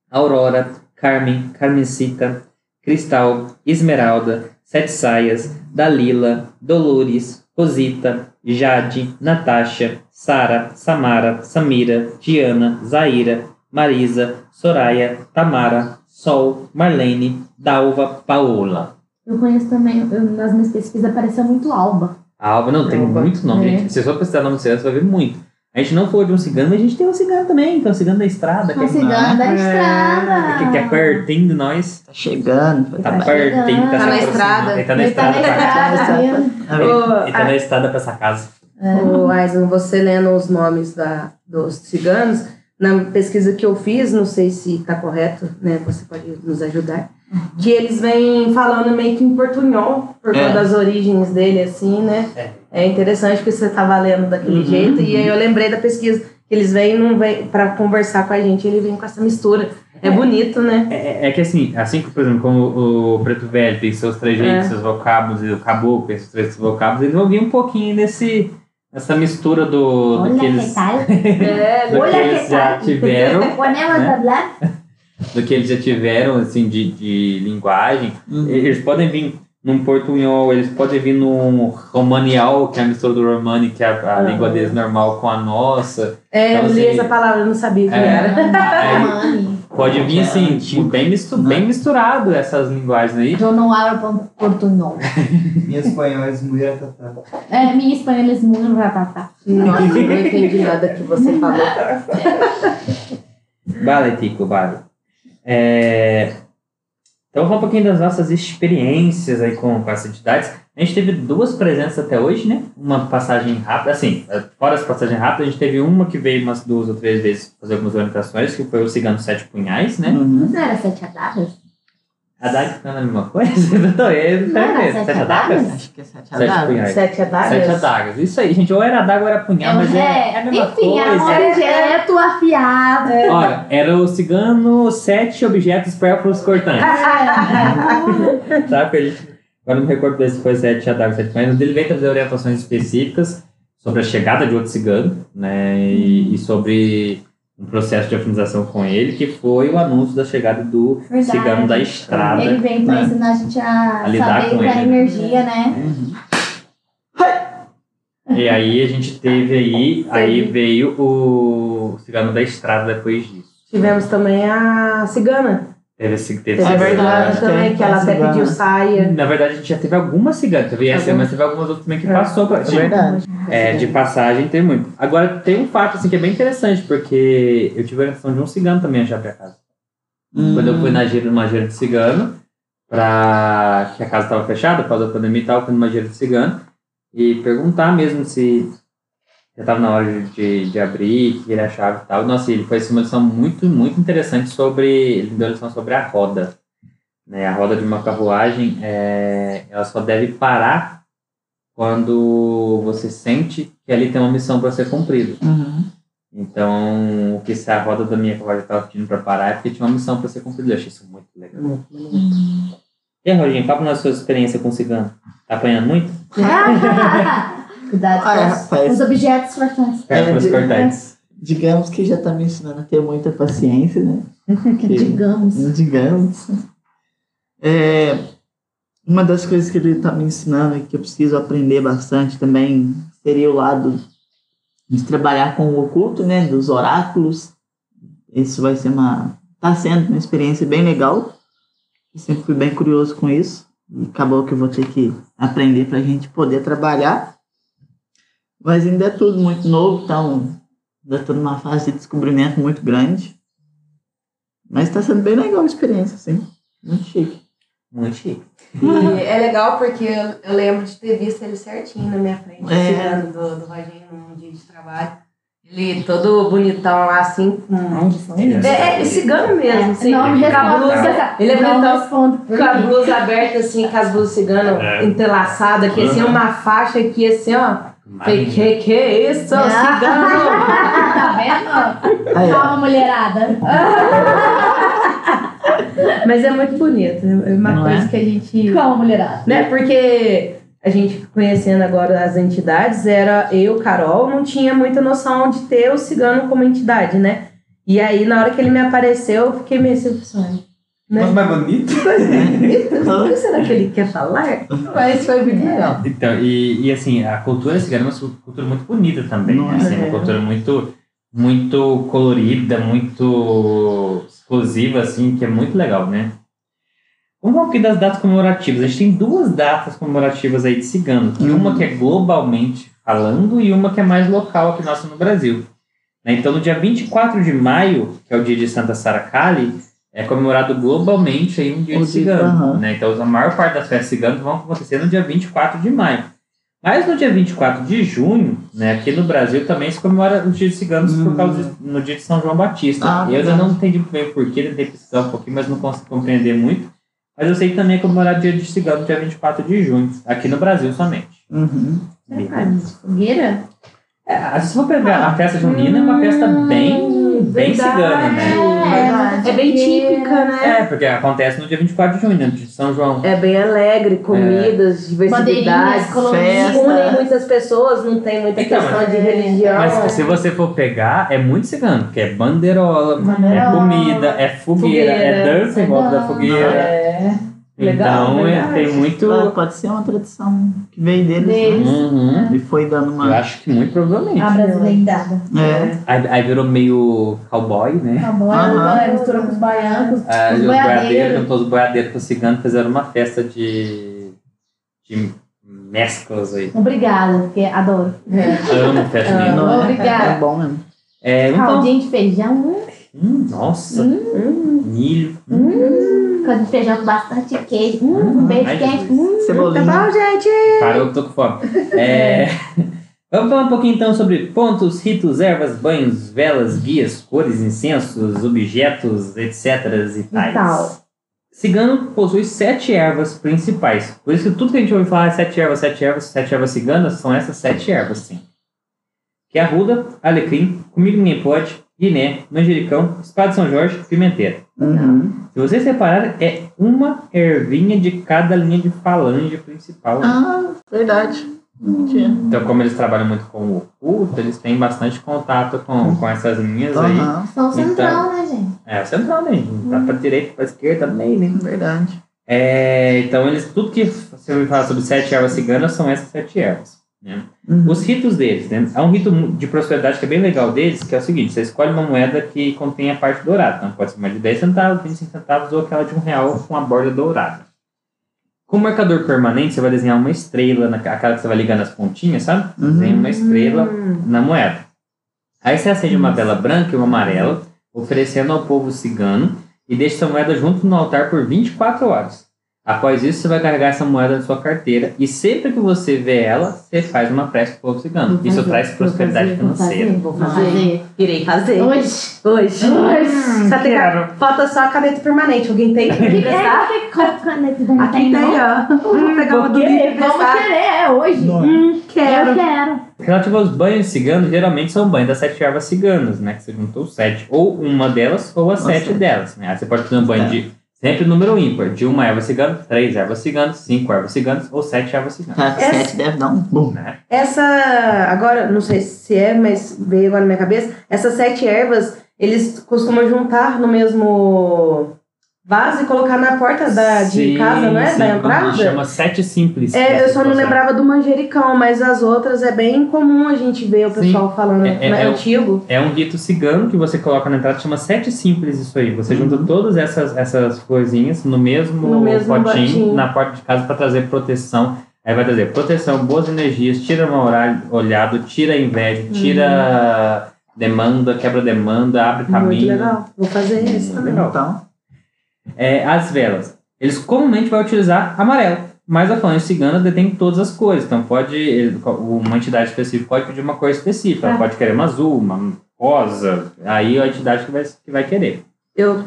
Aurora, Carmen, Carmencita, Cristal, Esmeralda, Sete Saias, Dalila, Dolores, Rosita, Jade, Natasha, Sara, Samara, Samira, Diana, Zaira, Marisa, Soraya, Tamara, Sol, Marlene, Dalva, Paola. Eu conheço também, eu, nas minhas pesquisas apareceu muito Alba. A Alba não tem Alba. muito nome, É. gente. Se você for precisar nome de cigano, você vai ver muito. A gente não falou de um cigano, mas a gente tem um cigano também, que é o cigano da estrada, Uma é, cigana da é, estrada. que, que é pertinho de nós. Tá chegando. Tá, Tá pertinho, chegando. tá, Tá na estrada. Ele tá na Ele tá estrada? Ô, Ele tá na estrada pra essa casa. Ô, Aison, você lendo os nomes da, dos ciganos, na pesquisa que eu fiz, não sei se está correto, né? Você pode nos ajudar. Que eles vêm falando meio que em portunhol, por É. conta das origens dele, assim, né? É. É interessante que você estava lendo daquele Uhum, jeito. E aí eu lembrei da pesquisa, que eles vêm não vêm para conversar com a gente, ele vem com essa mistura. É, bonito, né? É, é que assim, assim que, por exemplo, como o, o Preto Velho tem seus trejeitos, É. seus vocábulos, e o Caboclo tem seus trejeitos vocábulos, eles vão vir um pouquinho nesse, nessa mistura do, do Olha que eles, tal. É, do que Olha eles que já tal. tiveram, Né? Do que eles já tiveram, assim, de, de linguagem. Uhum. Eles podem vir num portunhol, eles podem vir num romanial, que é a mistura do romani, que é a, a Uhum. língua deles normal com a nossa. é, Então, eu li assim, essa palavra, eu não sabia que é. era. Aí Mani. pode vir, É assim, antigo, bem, mistu né? bem misturado essas linguagens aí. Eu não hablo portunhol. Em espanhol é mulher tatá. É, minha espanhola é muito ratatá. Nossa, não entendi nada que você falou. Vale, Tico, vale. É, Então, vamos falar um pouquinho das nossas experiências aí com, com essas entidades. A gente teve duas presenças até hoje, né? Uma passagem rápida, assim, fora as passagens rápidas, a gente teve uma que veio umas duas ou três vezes fazer algumas orientações, que foi o Cigano Sete Punhais, né? Uhum. Não era sete adagas? Adagas não é a mesma coisa? Eu tô eu Não era Sete sete adagas? Acho que é sete adagas. Sete adagas? Sete adagas. Isso aí, gente. Ou era adaga ou era punhal, mas é, é a mesma Enfim, era um coisa. objeto afiado. Ora, era o cigano sete objetos pérfuros cortantes. Sabe? que a gente, agora não me recordo desse foi sete adagas, sete punhais, mas ele vem trazer orientações específicas sobre a chegada de outro cigano, né? E, e sobre um processo de afinização com ele, que foi o anúncio da chegada do Verdade. cigano da estrada. Ele vem pra né? ensinar a gente a, A lidar saber com com a ele. energia, né? Uhum. E aí a gente teve aí, aí veio o cigano da estrada depois disso. Tivemos também a cigana. Teve esse, teve É verdade. cigana também, que ela até pediu saia. Na verdade, a gente já teve algumas ciganas, teve essa, mas teve algumas outras também que É. passou pra É verdade. É, de passagem tem muito. Agora, tem um fato assim que é bem interessante, porque eu tive a orientação de um cigano também a achar pra casa. Hum. Quando eu fui na gira, numa gira de cigano, pra que a casa estava fechada por causa da pandemia e tal, eu fui numa gira de cigano, e perguntar mesmo se já estava na hora de, de, abrir, que ele achava e tal. Nossa, ele foi assim, uma lição muito, muito interessante sobre. Ele deu uma lição sobre a roda. Né? A roda de uma carruagem, é, ela só deve parar quando você sente que ali tem uma missão para ser cumprida. Uhum. Então, o que se a roda da minha carruagem estava pedindo para parar é porque tinha uma missão para ser cumprida. Eu achei isso muito legal. E aí, Roginho, fala nas suas experiências com cigano. Tá apanhando muito? Cuidado Ah, é, com rapaz. os objetos cortantes. É, É, cortantes. Digamos que já tá me ensinando a ter muita paciência, né? Que- Digamos. digamos. É, uma das coisas que ele está me ensinando e que eu preciso aprender bastante também seria o lado de trabalhar com o oculto, né, dos oráculos. Isso vai ser uma tá sendo uma experiência bem legal. Eu sempre fui bem curioso com isso e acabou que eu vou ter que aprender para a gente poder trabalhar. Mas ainda é tudo muito novo, então ainda estou numa fase de descobrimento muito grande. Mas está sendo bem legal a experiência, sim. Muito chique. Muito chique. E é legal porque eu, eu lembro de ter visto ele certinho na minha frente, É. cigano do, do Roginho num dia de trabalho. Ele todo bonitão lá, assim, com. Ai, eles são lindos. É, é cigano mesmo, assim. não me com a blusa. Ele é bonitão com a blusa aberta, assim, com as blusas cigano É. entrelaçadas aqui, assim, Uhum. uma faixa aqui, assim, ó. Falei, que que é isso, Ah. cigano? tá vendo? Aí. Calma, mulherada. Mas é muito bonito, é uma Não coisa é? que a gente... Calma, mulherada. Né? Porque a gente conhecendo agora as entidades, era eu, Carol, não tinha muita noção de ter o cigano como entidade, né? E aí, na hora que ele me apareceu, eu fiquei meio assim, "Ai, né? mais bonito. O que será que ele quer falar? Mas foi muito legal. Então, e, e assim, a cultura cigana é uma cultura muito bonita também. Não é? assim, uma cultura muito, muito colorida, muito explosiva, assim, que é muito legal, né? Vamos falar aqui das datas comemorativas. A gente tem duas datas comemorativas aí de cigano. Uhum. uma que é globalmente falando e uma que é mais local aqui nossa no Brasil. Né? Então, no dia 24 de maio, que é o dia de Santa Sara Kali, é comemorado globalmente aí um dia de cigano. aham. Né? Então, a maior parte das festas ciganas vão acontecer no dia 24 de maio. Mas no dia 24 de junho, né, aqui no Brasil também se comemora o dia de ciganos por Hum. causa de, no dia de São João Batista. Ah, eu ainda não entendi bem o porquê, tentei pesquisar um pouquinho, mas não consigo compreender muito. Mas eu sei que também é comemorado o dia de cigano no dia 24 de junho, aqui no Brasil somente. Uhum. Fogueira? É, se for pegar a festa junina, é uma festa bem, bem verdade. cigana, né? É bem típica, né? É, porque acontece no dia 24 de junho, né, de São João. É bem alegre, comidas, diversidade. Coloridas. festa. Unem muitas pessoas, não tem muita Então, questão mas- de religião. Mas se você for pegar, é muito cigano, porque é bandeirola, é comida, é fogueira, é Fogueira. dança em volta da fogueira. É. Legal, então é, verdade. tem muito. Ah, Pode ser uma tradição que veio deles. Deles. Né? Uhum. E foi dando Eu uma. acho que muito provavelmente. A brasileitada. É. Aí, aí virou meio cowboy, né? Aham. né? misturou com os baianos, Ah, os os boiadeiros, juntou os boiadeiros com os ciganos, fizeram uma festa de, de mesclas aí. Obrigada, porque adoro. Amo festa é? Obrigada. É bom mesmo. É, então, Caldinho de feijão. Hum, nossa, Hum, milho. hum, caldinho de feijão com bastante queijo. Hum, um beijo quente. Hum, Cebolinha. Tá bom, gente? Parou, eu tô com fome. É, Vamos falar um pouquinho então sobre pontos, ritos, ervas, banhos, velas, guias, cores, incensos, objetos, etc. e e tais. tal. Cigano possui sete ervas principais. Por isso que tudo que a gente ouve falar é sete ervas, sete ervas, sete ervas ciganas, são essas sete ervas, sim. Que é arruda, alecrim, comigo ninguém pode, guiné, manjericão, espada de São Jorge, pimenteira. Uhum. Se vocês separarem, é uma ervinha de cada linha de falange principal. Ah, verdade. Tinha. Então, como eles trabalham muito com o oculto, eles têm bastante contato com, com essas linhas aí. Aham, São o central, né, gente? É, o central, né? Tá pra direita, pra esquerda, meio, né? verdade. É, então, eles, tudo que você me fala sobre sete ervas ciganas são essas sete ervas. Né? Uhum. Os ritos deles, né? Há um rito de prosperidade que é bem legal deles, que é o seguinte: você escolhe uma moeda que contém a parte dourada. Então, pode ser uma de 10 centavos, 25 centavos ou aquela de um real com a borda dourada. Com o marcador permanente, você vai desenhar uma estrela, na, aquela que você vai ligar nas pontinhas, sabe? Uhum. Desenha uma estrela Hum. na moeda. Aí você acende uma vela branca e uma amarela, oferecendo ao povo cigano, e deixa essa moeda junto no altar por 24 horas. Após isso, você vai carregar essa moeda na sua carteira, e sempre que você vê ela, você faz uma prece pro povo cigano. Vou Isso fazer, traz vou prosperidade fazer, vou financeira. fazer, Vou Vou fazer. fazer. Irei fazer. Hoje. Hoje. Hoje. Só tem Quero. Falta só a caneta permanente. Alguém tem? Quer emprestar? É, qual caneta da Aqui tem, ó. Vou pegar uma do livro Vamos querer, é hoje. Hum, quero. Eu quero. Relativo aos banhos ciganos, geralmente são banhos das sete ervas ciganas, né? Que você juntou sete. Ou uma delas, ou as Ou sete delas. Né? Aí você pode fazer um banho Tá. de sempre número ímpar. De uma erva cigana, três ervas ciganas, cinco ervas ciganas ou sete ervas ciganas. Essa- sete deve dar um boom. Né? Essa, agora, não sei se é, mas veio agora na minha cabeça. Essas sete ervas, eles costumam juntar no mesmo vaso e colocar na porta da, de Sim, casa, não é? sim, Da entrada. Chama sete simples. É, eu só não lembrava do manjericão, mas as outras é bem comum a gente ver o Sim. pessoal falando. É- é- é, é antigo. É um rito cigano que você coloca na entrada, chama sete simples isso aí. Você junta Uhum. todas essas, essas florzinhas no mesmo, No mesmo potinho, na porta de casa para trazer proteção. Aí vai trazer proteção, boas energias, tira mal olhado, tira a inveja, tira demanda, quebra demanda, abre Muito caminho. legal. Vou fazer isso também. legal. Então, É, as velas. Eles comumente vão utilizar amarelo, mas a falange cigana detém todas as cores. Então pode, ele- uma entidade específica pode pedir uma cor específica. Ela Ah. pode querer uma azul, uma rosa. Aí a entidade que vai, que vai querer. Eu,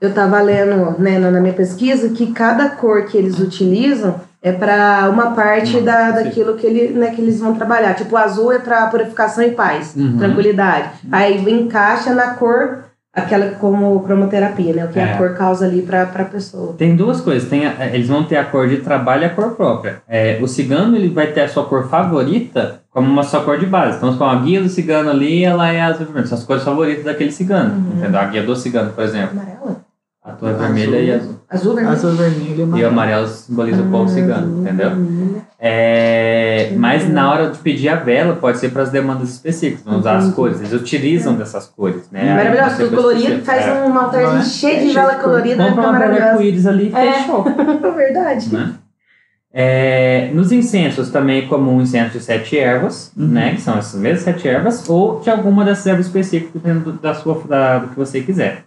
eu tava lendo né, na minha pesquisa que cada cor que eles utilizam é para uma parte Uma da, daquilo que, ele, né, que eles vão trabalhar. Tipo, o azul é para purificação e paz, Uhum. tranquilidade. Aí encaixa na cor, aquela como cromoterapia, né? O que É. a cor causa ali para a pessoa. Tem duas coisas. Tem a- eles vão ter a cor de trabalho e a cor própria. É, o cigano ele vai ter a sua cor favorita como uma sua cor de base. Então, com a guia do cigano ali, ela é azul e vermelho. São as cores favoritas daquele cigano. Uhum. Entendeu? A guia do cigano, por exemplo. Amarela? A tua é Azul. vermelha e azul. Azul, vermelho? azul, vermelho e E o amarelo. amarelo simboliza o povo cigano, Azul, entendeu? É, mas na hora de pedir a vela, pode ser para as demandas específicas, vão usar as cores. Eles utilizam dessas cores, né? Maravilhoso, tudo colorido, faz É. um altarzinho é? cheio É de cheio vela colorida, uma vela maravilhoso. arco-íris ali e É. fechou. Verdade. né? É, nos incensos também é comum o incenso de sete ervas, Uhum. né? Que são essas mesmas sete ervas, ou de alguma dessas ervas específicas, dependendo do- da sua, da, do que você quiser.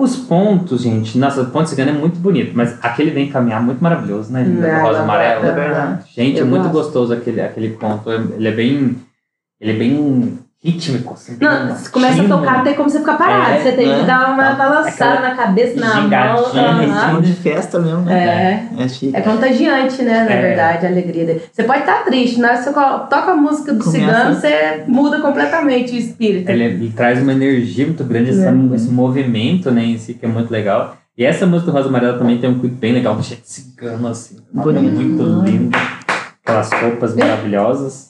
Os pontos, gente, nossa, o ponto cigano é muito bonito, mas aquele vem caminhar muito maravilhoso, né? Não, rosa não, É verdade. Gente, é Eu muito gosto. gostoso aquele, aquele ponto. Ele é bem. Ele é bem rítmico, assim. Não, se começa a tocar, tem como você ficar parado. É, você tem né? que dar uma Tá. balançada Aquela na cabeça, na mão. gingadinha, aham. Ritmo de festa mesmo, né? É. É chique. É contagiante, né? Na É. verdade, a alegria dele. Você pode estar triste, na hora que você toca a música do Começa. cigano, você muda completamente o espírito. Ele, ele traz uma energia muito grande, essa- É. esse movimento né, em si, que é muito legal. E essa música do Rosa Amarela também tem um clipe bem legal, de cigano, assim. Bonito. Muito lindo. Aquelas roupas maravilhosas.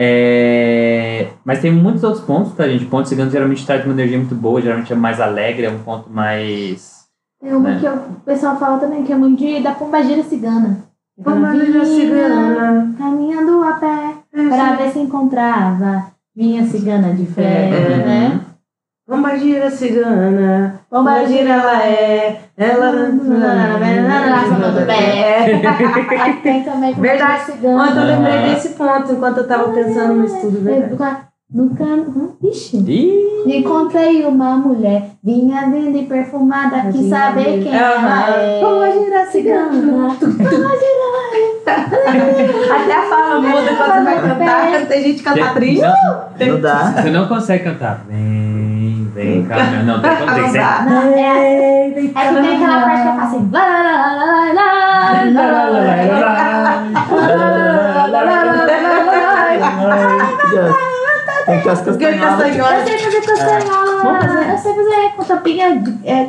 É, Mas tem muitos outros pontos, tá, gente? Ponto cigano geralmente traz uma energia muito boa, geralmente é mais alegre, é um ponto mais. Tem uma Né? que o pessoal fala também, que é muito de, da pombagira cigana. Pombagira cigana. Caminhando a pé, pra ver se encontrava minha cigana de fé, É. né? Pombagira cigana. Pombagira ela é. Ela. Do pé. Tem também Verdade. cigana. Ontem eu lembrei desse ponto enquanto eu tava pensando no estudo, verdade. No cano. Ixi. Ih, Encontrei uma mulher, vinha linda e perfumada, quis saber quem ela é. Pombagira cigana. Até a fala muda quando você vai cantar. Tem gente que canta triste. Não, Não dá. você não consegue cantar. Vem, Vem cá, meu. Não, tem, que ser. Não, é, vem. É que tem aquela parte que eu faço assim. Tem que as castanholas. Eu sei fazer castanhola. Eu sei fazer com tampinha,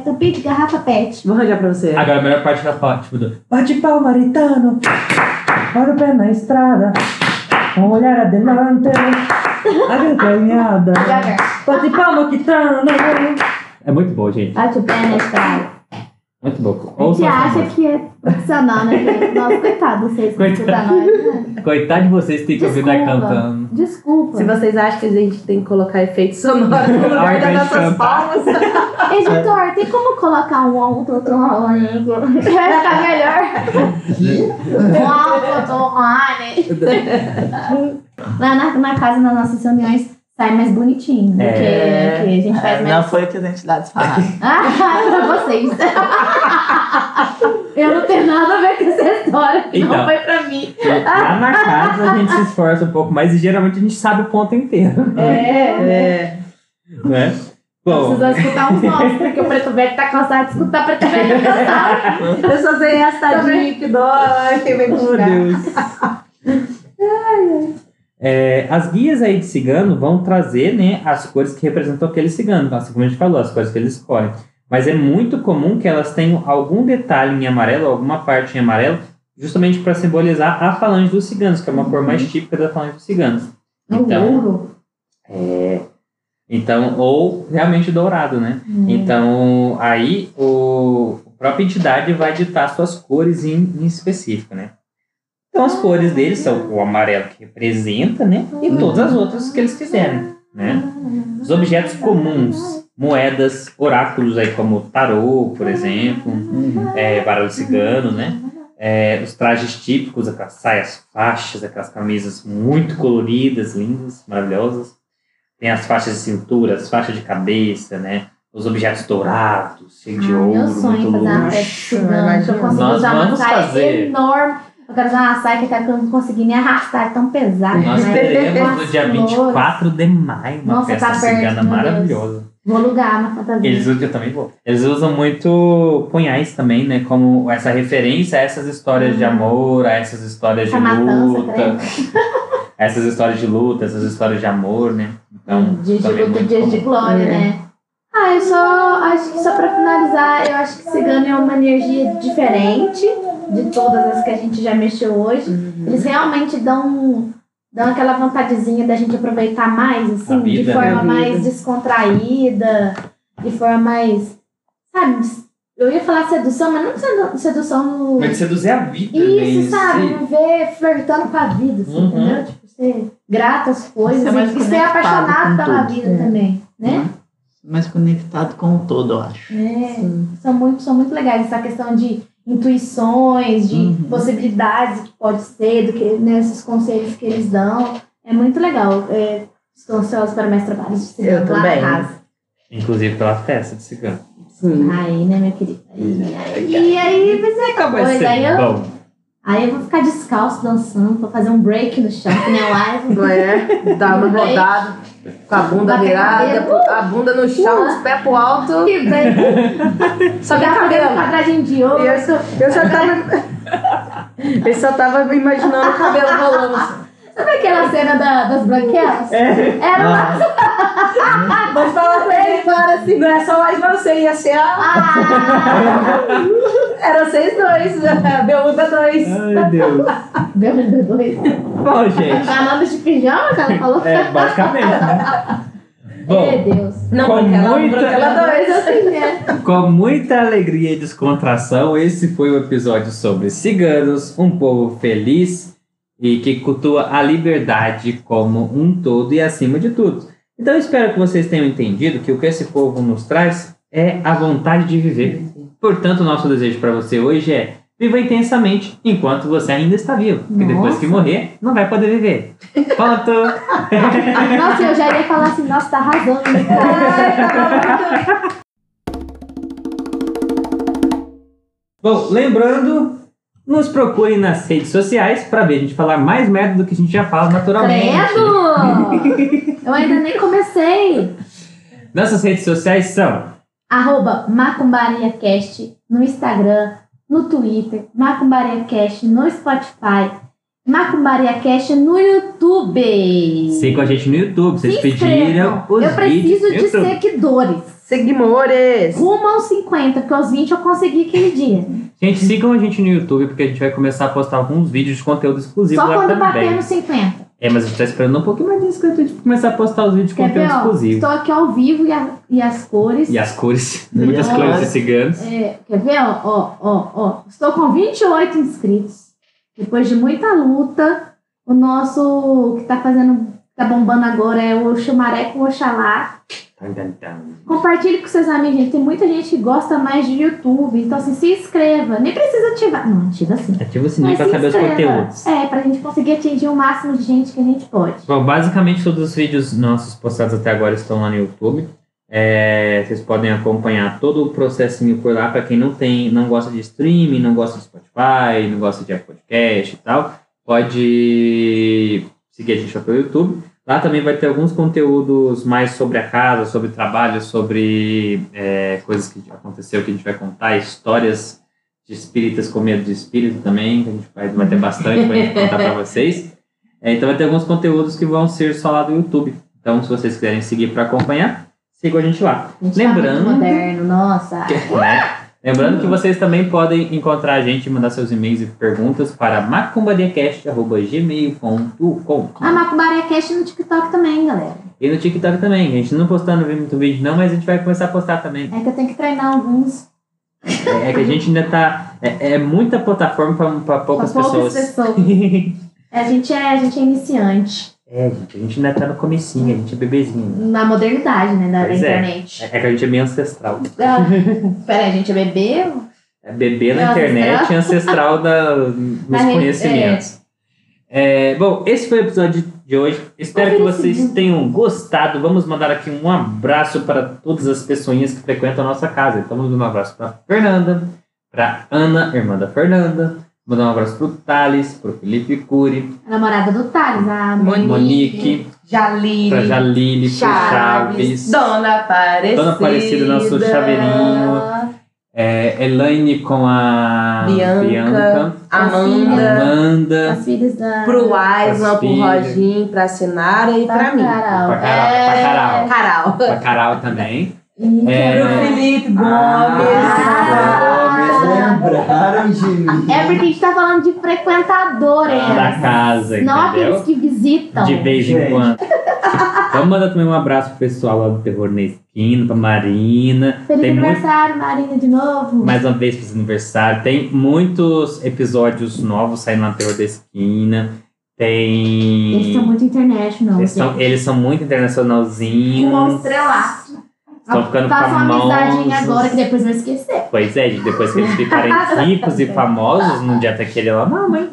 tampinha de garrafa pet. Vou arranjar pra você. Agora a melhor parte da parte, do... bate pau, maritano. Bora o pé na estrada. Um olhar adelante a caminhada, Devagar. bate palma quitando. É muito bom, gente. Bate o pé na estrada. Muito bom. A gente acha que é profissional, né? gente? Nossa, coitado vocês que Coitado. nós, né? Coitado de vocês que tem que ouvir nós cantando. Desculpa. Se vocês acham que a gente tem que colocar efeitos sonoros no lugar das nossas palmas. Editor, tem como colocar um alto, outro harmônico? Vai ficar melhor. Um alto, outro harmônico. Lá na, na casa, nas nossas reuniões, sai mais bonitinho. Do É. que, que a gente faz É, mais... não foi o que as entidades falaram. Ah, pra vocês. Eu não tenho nada a ver com essa história. Então. Não foi pra mim. Lá na casa a gente se esforça um pouco mais e geralmente a gente sabe o ponto inteiro. É. É. Né? Bom, Precisamos escutar uns nossos, porque o preto velho tá cansado de escutar preto velho tá cansado. Eu só sei essa que dói, que vem Meu buscar. Deus. É, as guias aí de cigano vão trazer né, as cores que representam aquele cigano, assim como a gente falou, as cores que eles escolhem. Mas é muito comum que elas tenham algum detalhe em amarelo, alguma parte em amarelo, justamente para simbolizar a falange dos ciganos, que é uma cor mais típica da falange dos ciganos. Então, ouro. é, então ou realmente dourado, né? Hum. Então, aí o, a própria entidade vai ditar suas cores em, em específico, né? Então, as cores deles são o amarelo que representa, né? E todas as outras que eles quiserem, né? Os objetos comuns, moedas, oráculos aí como tarô, por exemplo, é, baralho cigano, né? É, os trajes típicos, aquelas saias, faixas, aquelas camisas muito coloridas, lindas, maravilhosas. Tem as faixas de cintura, as faixas de cabeça, né? Os objetos dourados, cheios de Ah, ouro, meu sonho muito é fazer uma luxo. festa cigana, que eu consigo Nós usar uma saia fazer. enorme. Eu quero usar uma saia que eu não consegui nem arrastar, é tão pesada. Nós né? teremos no dia flores. 24 de maio uma Nossa, festa tá perto, cigana maravilhosa. Vou alugar uma fantasia. Eles usam, eu também vou. Eles usam muito punhais também, né? Como essa referência a essas histórias de amor, a essas histórias de luta. essas histórias de luta, essas histórias de amor, né? Então, Dias de é luta, muito dias de glória, É. né? Ah, eu só acho que só pra finalizar, eu acho que cigano é uma energia diferente de todas as que a gente já mexeu hoje. Uhum. Eles realmente dão, dão aquela vontadezinha da gente aproveitar mais, assim, vida, de forma né? Mais descontraída, de forma mais. Sabe? Eu ia falar sedução, mas não sedu- sedução no. Mas seduzir a vida, né? Isso, em sabe? si. Não ver flertando com a vida, assim, Uhum. entendeu? Tipo, ser grato às coisas Ser mais e, e ser apaixonado pela tudo. vida É. também, né? Mais conectado com o todo, eu acho. É, Sim. são muito, são muito legais essa questão de intuições, de Uhum. possibilidades que pode ser, do que, né, esses conselhos que eles dão. É muito legal. É, estou ansiosa para mais trabalhos de cigano Eu lá também. na casa. Inclusive pela festa de cigano. Sim. Aí, né, meu querido? E aí, e aí vai ser aquela coisa. Aí eu, bom. aí eu vou ficar descalço dançando, vou fazer um break no chão, que nem a live. Não é? Dá uma rodada com a bunda Bater virada, cabelo. a bunda no chão, os pés pro alto. Só um cabelo. quadradinho de ouro. Eu só, eu só tava. Eu só tava imaginando o cabelo rolando. Sabe aquela cena da, das branquelas? Era uma... Mas fala pra ele, claro, assim, não é só mais você, ia ser a. Ah! Era vocês dois, Beúda dois. Ai, Deus. Meu Deus. Bom, gente. Falando de pijama, que ela falou? É, basicamente, né? Bom, Meu Deus. Não, Com muita- dois. Assim, né? Com muita alegria e descontração, esse foi o episódio sobre ciganos, um povo feliz e que cultua a liberdade como um todo e acima de tudo. Então eu espero que vocês tenham entendido que o que esse povo nos traz é a vontade de viver. Portanto, o nosso desejo para você hoje é viva intensamente enquanto você ainda está vivo. Porque depois que morrer, não vai poder viver. Ponto! Nossa, eu já ia falar assim, nossa, tá arrasando. né? Bom, lembrando, nos procurem nas redes sociais para ver a gente falar mais merda do que a gente já fala naturalmente. Credo! Eu ainda nem comecei. Nossas redes sociais são Arroba MacumbariaCast no Instagram, no Twitter, MacumbariaCast no Spotify, MacumbariaCast no YouTube. Sigam a gente no YouTube. Vocês pediram os Eu vídeos preciso de YouTube. seguidores. Seguimores! Rumo aos 50, porque aos 20 eu consegui aquele dia. Gente, sigam a gente no YouTube, porque a gente vai começar a postar alguns vídeos de conteúdo exclusivo Só lá quando bater também. nos 50. É, mas a gente tá esperando um pouquinho mais disso pra gente começar a postar os vídeos de Quer ver, conteúdo ó? exclusivo. Estou aqui ao vivo e, a- e as cores. E as cores, E muitas as cores de ciganos. É, quer ver, ó, ó, ó, ó. Estou com 28 inscritos. Depois de muita luta, o nosso que tá fazendo, tá bombando agora é o Xumaré com Oxalá. Tan. Compartilhe com seus amigos, gente. Tem muita gente que gosta mais de YouTube. Então, assim, se inscreva. Nem precisa ativar. Não, ativa sim. Ativa o sininho Mas pra saber os inscreva. conteúdos. É, pra gente conseguir atingir o máximo de gente que a gente pode. Bom, basicamente todos os vídeos nossos postados até agora estão lá no YouTube. É, vocês podem acompanhar todo o processinho por lá para quem não tem, não gosta de streaming, não gosta de Spotify, não gosta de podcast e tal. Pode seguir a gente lá pelo YouTube. Lá também vai ter alguns conteúdos mais sobre a casa, sobre trabalho, sobre é, coisas que aconteceu que a gente vai contar, histórias de espíritas com medo de espírito também, que a gente vai, vai ter bastante gente contar para vocês. É, então vai ter alguns conteúdos que vão ser só lá do YouTube. Então, se vocês quiserem seguir para acompanhar, sigam a gente lá. A gente Lembrando- tá moderno, nossa. Né? Lembrando que vocês também podem encontrar a gente mandar seus e-mails e perguntas para macumbariacast.gmail.com A Macumbaria Cast no TikTok também, galera. E no TikTok também. A gente não postando muito vídeo não, mas a gente vai começar a postar também. É que eu tenho que treinar alguns. É, é que a gente ainda tá... É, é muita plataforma para poucas poucas pessoas. pessoas. A gente é, a gente é iniciante é, gente, a gente ainda tá no comecinho, a gente é bebezinho. na modernidade, né, da, da Pois é. internet. É, é que a gente é meio ancestral. Ah, Peraí, a gente é bebê? É bebê na É internet e ancestral da, nos rede- conhecimentos. É, bom, esse foi o episódio de hoje. Espero que vocês tenham gostado. Vamos mandar aqui um abraço para todas as pessoinhas que frequentam a nossa casa. Então, vamos mandar um abraço para Fernanda, para Ana, irmã da Fernanda. Mandar um abraço para o Thales, para o Felipe Cury, A namorada do Thales, a Monique. Monique, Jalile. para Jalile, para Chaves. Chaves, Dona Aparecida. Dona Aparecida, nosso chaveirinho. é, Elaine com a Bianca. Bianca Amanda. Amanda. As filhas da. Pro Aislan, pro. Roginho, pra Sinara e da pra mim. Carol. Pra Carol, É. pra Carol. Carol. Pra Carol também. E É. Pro Felipe Gomes. Ah. Lembraram de mim. É porque a gente tá falando de frequentadores. Da casa, Não entendeu? aqueles que visitam. De vez em Gente. quando. Vamos mandar também um abraço pro pessoal lá do Terror na Esquina, pra Marina. Feliz Tem muito, aniversário, Marina, de novo. mais uma vez feliz aniversário. Tem muitos episódios novos saindo lá no Terror da Esquina. Tem. Eles são muito international. Eles eles são muito internacionalzinhos. Um estrelato. Estão ficando Faça uma amizadinha famosos. agora que depois vai esquecer. Pois é, depois que eles ficarem ricos e famosos, num dia tá aquele lá, não, mãe.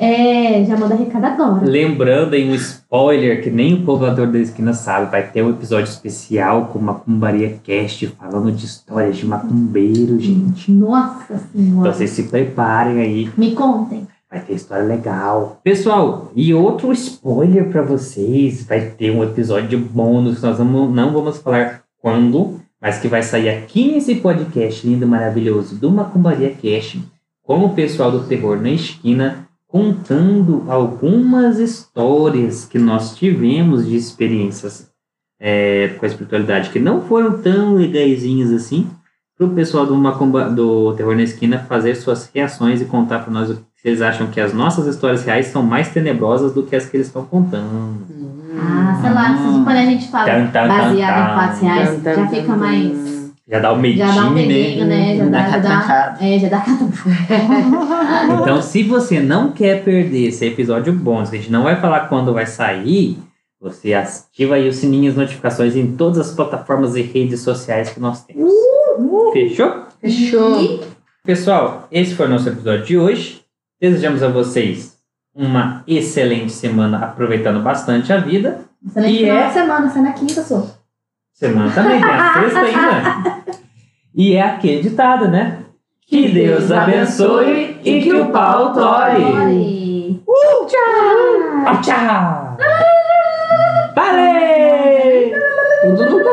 É, já manda recado agora. Lembrando aí um spoiler que nem o poblador da esquina sabe, vai ter um episódio especial com Macumbaria Cast falando de histórias de macumbeiro, gente. Nossa Então senhora. vocês se preparem aí, Me contem. vai ter história legal. Pessoal, e outro spoiler pra vocês, vai ter um episódio bônus, nós não vamos falar quando, mas que vai sair aqui nesse podcast lindo, maravilhoso do Macumbaria Cast, com o pessoal do Terror na Esquina, contando algumas histórias que nós tivemos de experiências é, com a espiritualidade que não foram tão legaisinhas assim, para o pessoal do, Macumba, do Terror na Esquina fazer suas reações e contar para nós que eles acham que as nossas histórias reais são mais tenebrosas do que as que eles estão contando. Ah, sei lá, Hum. quando a gente fala Tan, tan, baseado tan, em fatos reais, Tan, tan, já fica tan. mais. Já dá o medinho, Já dá um né? medinho, né? Já Da dá, já dá. catrancada. É, já dá Então, se você não quer perder esse episódio bônus, a gente não vai falar quando vai sair, você ativa aí o sininho e as notificações em todas as plataformas e redes sociais que nós temos. Fechou? Fechou. Pessoal, esse foi o nosso episódio de hoje. Desejamos a vocês uma excelente semana, aproveitando bastante a vida. Excelente E final é- de semana, você é na quinta, sou. Semana também, tem a sexta ainda. E é aquele ditado, né? Que Deus abençoe e que o pau tore. Ore. Tchau! Tchau! Valeu! Tudo no